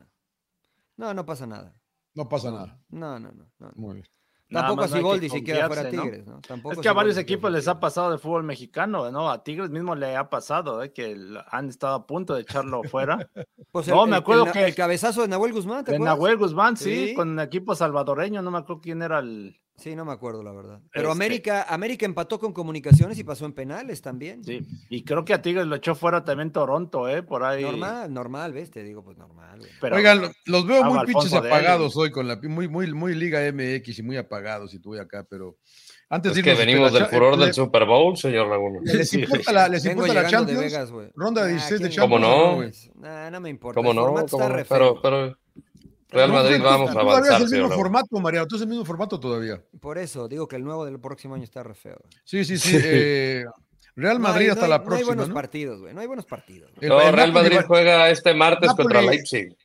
No, no pasa nada. No pasa nada. No, no, no. no. Muy bien. Tampoco a Siboldi si queda fuera. Tigres, ¿no? Tampoco Es que a varios equipos les ha pasado de fútbol mexicano, ¿no? A Tigres mismo le ha pasado, ¿eh? Que han estado a punto de echarlo fuera. Pues No, el- me acuerdo el, que- el cabezazo de Nahuel Guzmán, ¿te De acuerdas? Nahuel Guzmán, sí, Sí. con equipo salvadoreño, no me acuerdo quién era el. Sí, no me acuerdo, la verdad. Pero Este- América, América empató con comunicaciones y pasó en penales también. Sí, y creo que a Tigres lo echó fuera también Toronto, ¿eh? Por ahí. Normal, normal, ¿ves? Te digo, pues normal, güey. Pero, Oigan, lo- los veo muy pinches apagados hoy con la muy muy muy Liga MX y muy apagados y tú acá, pero antes Es de que venimos del furor le- del Super Bowl, señor Laguna. ¿Les importa la, les importa la de Champions? Vegas. Ronda de Ah, 16 de ¿quién- ¿Cómo no? Nah, no me importa. ¿Cómo no? ¿Cómo no? Pero, pero Real Madrid vamos a todavía avanzar, es el mismo formato, Mariano. Tú es el mismo formato todavía. Por eso digo que el nuevo del próximo año está re feo. Sí, sí, sí. eh, Real No hay- Madrid no hasta hay- la No hay próxima, buenos ¿no? partidos, güey. No hay buenos partidos. güey. El- No, el Real Napoli Madrid juega este martes contra Leipzig.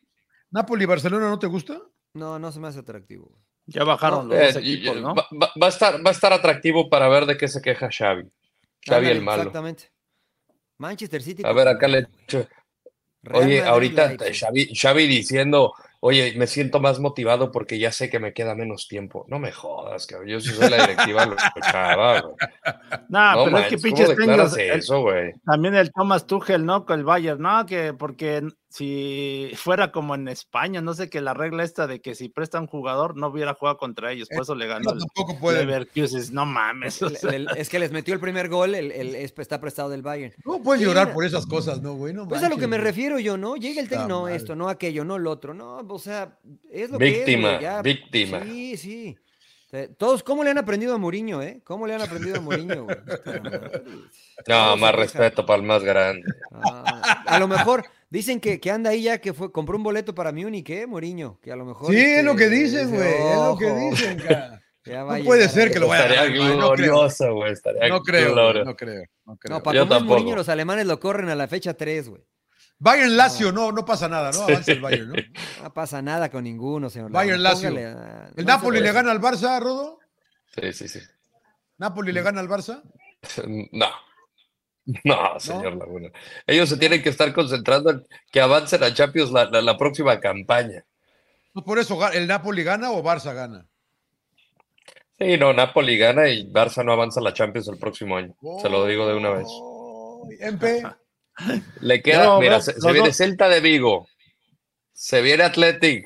Napoli Barcelona no te gusta? No, no se me hace atractivo. güey. ya bajaron los Eh, equipos, ¿no? va, a estar, va a estar atractivo para ver de qué se queja Xavi. Xavi Ándale, el malo. Exactamente. Manchester City. A ver, acá le Real Oye, Madrid, ahorita Xavi diciendo, oye, me siento más motivado porque ya sé que me queda menos tiempo. No me jodas, cabrón. Yo si soy la directiva lo escuchaba, güey. Nah, no pero es que pinches ¿cómo declaras técnicos, el- eso, güey? También el Thomas Tuchel, ¿no? Con el Bayern, no, que porque si fuera como en España, no sé que la regla esta de que si presta un jugador no hubiera jugado contra ellos, por eso le ganó No, tampoco puede. Leverkusen, no mames. o El- sea, el- es que les metió el primer gol, el, el- es- está prestado del Bayern. ¿Cómo puedes Sí, llorar por esas cosas, no, güey? No Pues a lo que manches, me güey. refiero yo, ¿no? Llega el técnico, no esto, no aquello, no lo otro, no, o sea, es lo Víctima, que es, güey, ya. víctima. Sí, sí. Todos, ¿cómo le han aprendido a Mourinho, eh? ¿Cómo le han aprendido a Mourinho, güey? No, Todos más respeto para el más grande. Ah, a lo mejor dicen que, que anda ahí ya que fue, compró un boleto para Múnich, ¿eh, Mourinho? Que a lo mejor. Sí, es este, lo que dicen, dice, güey. Es lo que "Ojo, dicen, cara. No puede llegar ser ahí". que lo vaya a güey, no creo. glorioso, güey. Estaría No creo, no creo, no creo. No, para Yo comer tampoco. Mourinho los alemanes lo corren a la fecha 3, güey. Bayern Lazio, no, no pasa nada, ¿no? Avanza el Bayern, ¿no? No pasa nada con ninguno, señor. Bayern. Lazio. A- ¿El no Napoli le gana al Barça, Rodo? Sí, sí, sí. ¿Napoli le gana al Barça? No. No, señor Laguna. Ellos se tienen que estar concentrando en que avancen a Champions la, la- la próxima campaña. Pues por eso, ¿el Napoli gana o Barça gana? Sí, no, Napoli gana y Barça no avanza a la Champions el próximo año. Se lo digo de una vez. Oh, MP. Le queda, No, mira, se, viene Celta de Vigo, se viene Athletic,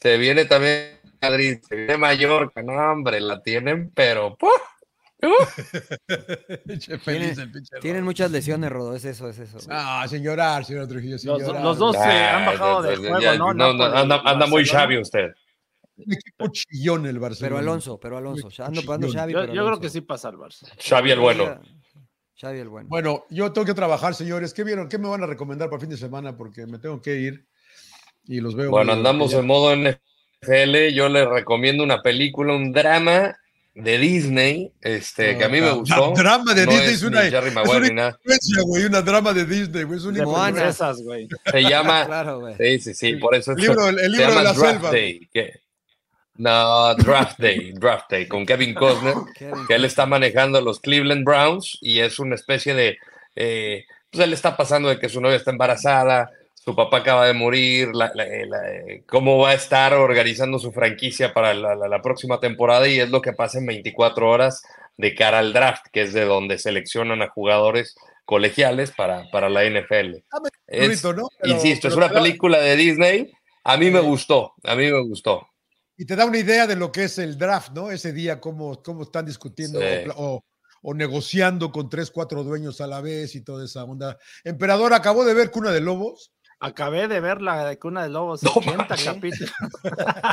se viene también Madrid, se viene Mallorca. No, hombre, la tienen, pero ¡puf! ¡Uf! Pinche feliz el pinche Tienen Rodo. muchas lesiones, Rodo, es eso, es eso. Ah, sin llorar, señor Trujillo, sin Los, llorar. los dos se han bajado ya, de ya, juego, ya, ¿no? no, no, anda, anda muy. Xavi usted. Un equipo chillón el Barcelona. Pero Alonso, pero Alonso. Ando, ando. Xavi, Yo, pero yo creo que sí pasa el Barça. Xavi el bueno. Xavi el bueno. Bueno, yo tengo que trabajar, señores. ¿Qué vieron? ¿Qué me van a recomendar para el fin de semana? Porque me tengo que ir y los veo. Bueno, andamos en modo NFL. Yo les recomiendo una película, un drama de Disney, este, que a mí me gustó. drama de No Disney es es una- Jerry es Maguire una ni nada. influencia, güey, una drama de Disney, güey. Es un De libro, Moana. princesas, güey. Se llama. Claro, güey. Sí, sí, sí, por eso el libro, el se libro de la selva. Day, que- No, Draft Day, Draft Day, con Kevin Costner, que él está manejando los Cleveland Browns y es una especie de, eh, pues él está pasando de que su novia está embarazada, su papá acaba de morir, la- la- la- eh, cómo va a estar organizando su franquicia para la, próxima temporada y es lo que pasa en 24 horas de cara al draft, que es de donde seleccionan a jugadores colegiales para, para la NFL. Pero- insisto, es una película de Disney. A mí me gustó, a mí me gustó. Y te da una idea de lo que es el draft, ¿no? Ese día, cómo, cómo están discutiendo Sí. o pla- o, o negociando con tres, cuatro dueños a la vez y toda esa onda. Emperador, acabó de ver Cuna de Lobos. Acabé de ver la de Cuna de Lobos, No 80 manches. capítulos.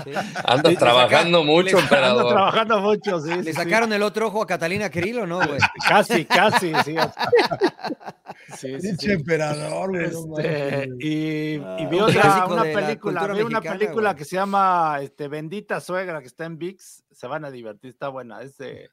Sí. Andas trabajando saca- mucho, le- Ando emperador. trabajando mucho, sí. ¿Le sí. sacaron el otro ojo a Catalina Krill o no, güey? Casi, casi, sí. Sí, sí, Pinche sí. emperador, güey. Este, y, Ah, vi otra, una película, vi una mexicana, película güey. que se llama este, Bendita Suegra, que está en VIX, se van a divertir, está buena, es de,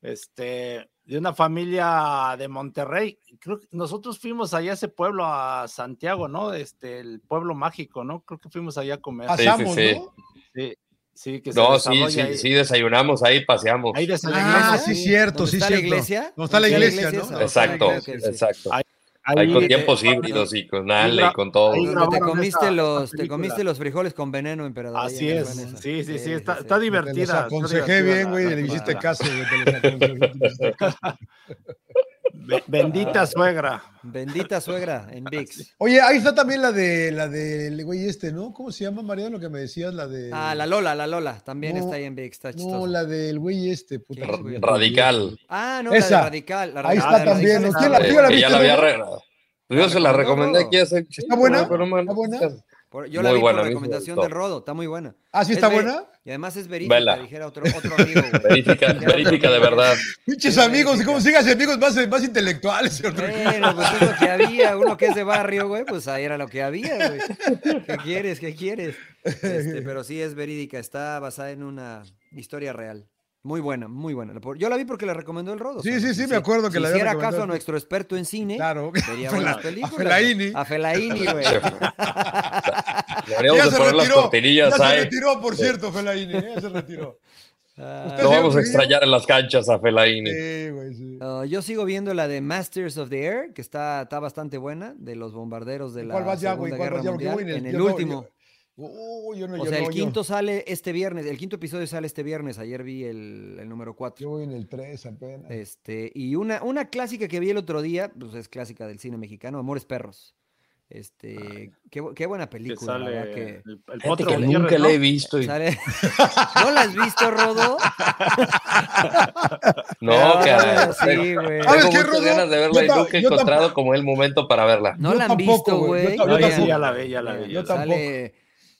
este, de una familia de Monterrey. Creo que nosotros fuimos allá a ese pueblo, a Santiago, ¿no? Este, el pueblo mágico, ¿no? Creo que fuimos allá a comer. sí, Pasamos, sí. ¿no? Sí, sí, que se No, sí, sí, ahí. sí, desayunamos ahí, paseamos. Ahí de San Ah, Ignacio. sí, cierto, ¿Dónde sí, está la cierto. iglesia? ¿Dónde está la ¿Dónde iglesia, no? Exacto, sí. exacto. Ahí- Ahí con ahí- tiempos eh, híbridos y con Ale y con todo. te comiste los, te comiste los frijoles con veneno, emperador. Así es, sí, sí, sí, está, sí, está sí. Te divertida. los aconsejé divertida bien, güey, le hiciste caso, güey. te los aconsejé, Bendita suegra. Bendita suegra en VIX. Oye, ahí está también la de la del güey este, ¿no? ¿Cómo se llama, Mariano? Lo que me decías, la de. Ah, la Lola, la Lola, también No, está ahí en VIX, está No, la del güey este, puta. ¿Qué, güey? Radical. Ah, no, la Esa. de Radical. la Ahí está la también. ¿Quién la- la que ya la había re- Yo se la recomendó recomendé aquí hace. ¿Está buena? pero no, ¿Está buena? Por- yo la Muy vi buena, por recomendación del Rodo, está muy buena. ¿Ah, sí Es está buena? Y además es verídica, Vela. dijera otro, otro amigo. otro verífica de verdad. Pinches amigos, sí, ¿cómo sigas amigos más, más intelectuales? Bueno, pues es lo que había. Uno que es de barrio, güey, pues ahí era lo que había, güey. ¿Qué quieres? ¿Qué quieres? Este, pero sí es verídica, está basada en una historia real. Muy buena, muy buena. Yo la vi porque la recomendó el Rodo. Sí, o sea, sí, sí, si- me acuerdo que si la había hiciera caso a nuestro experto en cine, Claro. vería A buenas películas. A Felaini. A Felaini, güey. Deberíamos Ya de se poner las retiró. Ya se ahí. retiró, por cierto, Felaini. Ya se retiró. Ah, Lo vamos a extrañar en las canchas a Felaini. Sí, güey, sí. ah, yo sigo viendo la de Masters of the Air, que está, está bastante buena, de los bombarderos de la ¿Cuál vas ya, güey? Segunda ¿Cuál Guerra vas ya? Mundial. En el, yo último. yo- Uh, yo no, O yo sea, no, el yo- quinto sale este viernes, el quinto episodio sale este viernes, ayer vi el, el número Yo 4. voy en el 3 apenas. Este, y una, una clásica que vi el otro día, pues es clásica del cine mexicano, Amores Perros. Este, qué, qué buena Que película, la sale verdad que el, el potro que Gutiérrez, nunca ¿no? la he visto. y- sale- ¿No la has visto, Rodo? No, Ah, cara. sí, güey. ¿Sabes Tengo qué, muchas Rodo? ganas de verla Yo y nunca he yo encontrado tampoco. como el momento para verla. No Yo la han tampoco, visto, güey. Yo yo ya la vi, ya la vi, Yo tampoco.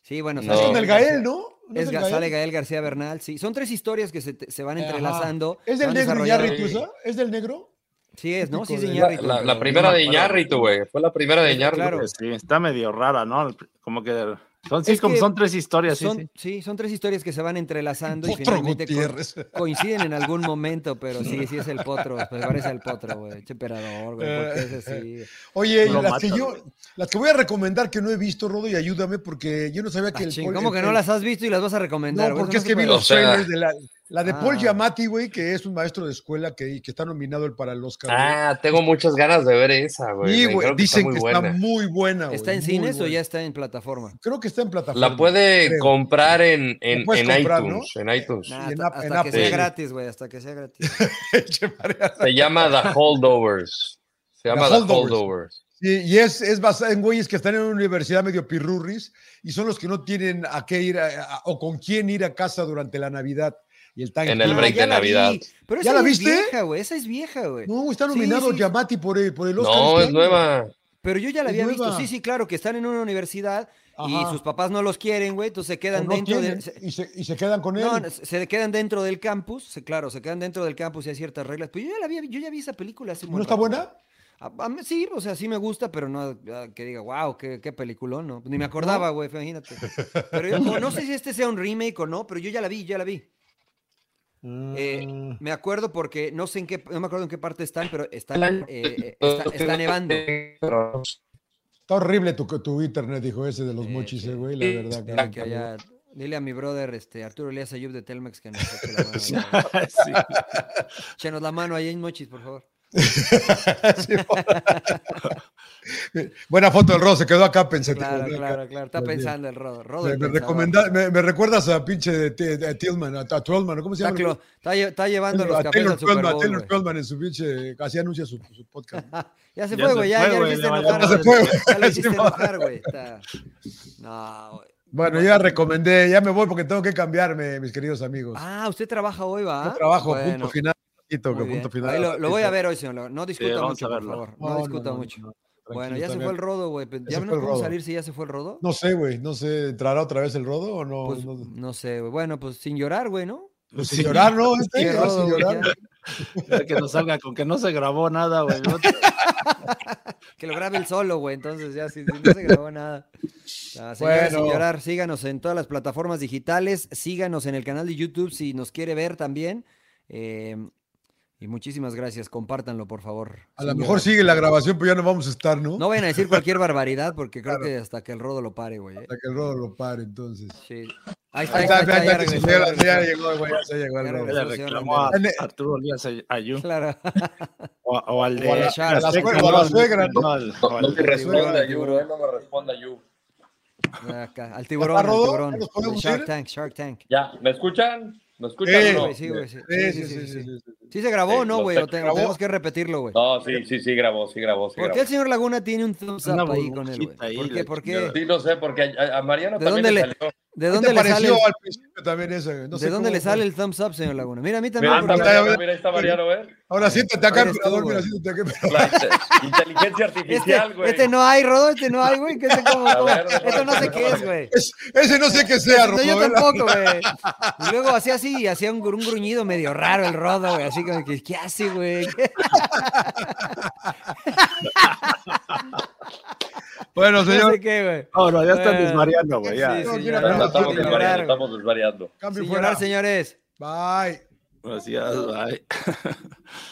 Sale, sí, bueno, No. Es sale con el Gael, ¿no? ¿No Es Gael? sale Gael García Bernal, sí. Son tres historias que se, te- se van Ajá. entrelazando. ¿Es del negro. Iñárritu? ¿Es del negro? Sí, es, ¿no? Sí, es La, Iñárritu, la- la primera me de. Iñárritu, güey. Fue la primera de Iñárritu. Claro. Sí, está medio rara, ¿no? Como que son, sí, como son tres historias, sí, Son, sí. sí, son tres historias que se van entrelazando y finalmente co- coinciden en algún momento, pero sí, sí es el potro, pues parece el potro, güey, che emperador, güey, porque es así. Oye, las que yo, las que voy a recomendar que no he visto, Rodo, y ayúdame, porque yo no sabía que Ah, el ching, ¿Cómo el- que no las has visto y las vas a recomendar? No, güey? porque es que vi los trailers de la, la de Paul Ah. Giamatti, güey, que es un maestro de escuela que, que está nominado él para el Oscar. güey. Ah, tengo muchas ganas de ver esa, güey. Sí, güey, dijeron que está dicen muy que está muy buena. güey, ¿Está en cines o ya está en plataforma? Creo que está en plataforma. La puede creo. comprar en, en, en comprar, iTunes. En iTunes. Nah, en hasta hasta que sea gratis, güey, hasta que sea gratis. Se llama The Holdovers. Se llama The The Holdovers. Y es, es basada en güeyes que están en una universidad medio pirurris y son los que no tienen a qué ir a- a- o con quién ir a casa durante la Navidad y el Thanksgiving. En el Ah, break ya de la vi. Navidad. Pero ¿Ya esa la es viste? vieja, güey, esa es vieja, güey. No, está nominado sí. Giamatti por el, por el Oscar. No, este es nueva. Pero yo ya la Es había visto, sí, sí, claro, que están en una universidad y sus papás no los quieren, güey, entonces se quedan no dentro tienen, de... se- y, se, y se quedan con él. No, se quedan dentro del campus, se- claro, se quedan dentro del campus y hay ciertas reglas. Pero yo ya la vi, yo ya vi esa película hace un ¿No está rato, buena? A- a sí, o sea, sí me gusta, pero no ah, que diga, wow, qué, qué peliculón, ¿no? Ni me acordaba, güey, imagínate. Pero yo- no sé si este sea un remake o no, pero yo ya la vi, ya la vi. Eh, Mm. me acuerdo porque no sé en qué, no me acuerdo en qué parte están, pero están, eh, eh, está, está nevando. Está horrible tu, tu internet, dijo ese de los mochis, eh, güey, la verdad. Que allá Dile a mi brother este, Arturo Elías Ayub de Telmex que nos eche la mano. Sí. la mano ahí en Mochis, por favor. Sí, Buena foto del Rodo, se quedó acá pensativo. Claro, ¿no? claro, claro. Está pensando el Rodo. Rodo Me, me me- me recuerdas a pinche de, de, de Tillman, a, a Twellman, ¿cómo se llama? está lle- está llevando los a cafés Taylor al Super Twellman, Bowl, Taylor. Twellman en su pinche, así anuncia su, su podcast. Ya se fue, güey. Ya, ya lo güey, hiciste le enojar. valió. Ya se güey. fue, Ya lo güey. hiciste enojar, güey. Está- No, güey. Bueno, ya recomendé, ya me voy porque tengo que cambiarme, mis queridos amigos. Ah, usted trabaja hoy, ¿va? Yo trabajo, Bueno, punto final. punto final. Ahí lo, lo voy a ver hoy, señor. No discuta mucho, a por favor. No, No, discuta no, no, mucho. No, bueno, ya se fue el rodo, güey. Ya ¿Ya se no podemos salir si ya se fue el rodo? No sé, güey, no sé, ¿entrará otra vez el rodo o no? Pues no, no sé, güey. Bueno, pues sin llorar, güey, ¿no? pues sin llorar, ¿no? Este, Qué ya rodo, sin llorar. ya. Que nos salga con que no se grabó nada, güey. ¿no? Que lo grabe el solo, güey. Entonces ya, si, si no se grabó nada. Ah, señores, sin Bueno. llorar, síganos en todas las plataformas digitales. Síganos en el canal de YouTube si nos quiere ver también. Eh, y muchísimas gracias. Compártanlo, por favor. A lo mejor sigue la grabación, pero ya no vamos a estar, ¿no? No vayan a decir cualquier barbaridad porque creo que hasta que el rodo lo pare, güey. ¿eh? Hasta que el rodo lo pare, entonces. Sí. Ahí está, Ahí está, ahí está, ya ya llegó, güey, ya llegó el rodo. Le reclamó a. Arturo Elías Ayú. Claro. O, o al de. O a la- a la Azteca, suegra- o a la suegra, ¿no? al- No, o al no me de- responda tiburón, Yu, tiburón. no me responda Yu. Acá, al tiburón, al tiburón. ¿Ya nos podemos Shark? Tank, Shark Tank. Ya, ¿me escuchan? ¿Me escuchan Sí, o no? sí, sí. Sí, sí, sí, sí, sí. ¿Sí se grabó o Sí, no, güey? O te- tenemos que repetirlo, güey. No, sí, sí, sí grabó, sí grabó, sí ¿Por qué el señor Laguna tiene un thumbs up ahí con él, güey? ¿Por qué? ¿Por qué? Sí, no sé, porque a, a Mariano ¿De también dónde le le- salió. ¿De ¿Qué dónde te le sale, al principio también ese? No sé ¿de dónde cómo le sale el thumbs up, señor Laguna? Mira, a mí también. Mira, ahí está porque- ya. mira, ahí está Mariano, ¿eh? Ahora siéntate acá, emperador, mira, siéntate acá, emperador. Inteligencia Este, artificial, güey. este no hay, Rodo, este no hay, güey. que este como- Esto no sé qué es, güey. Es- ese no sé qué sea, No, Rodo. yo ¿eh? tampoco, güey. Y luego hacía así, hacía un gruñido medio raro el rodo, güey. Así como que, ¿qué hace, güey? Bueno, señor, qué. No, ya está Bueno. desvariando, güey. ya. Sí, No, sí, mira, ya, no, no, estamos desvariando, estamos desvariando. cambio Sin fuera. llorar, señores. Bye. Gracias, bye.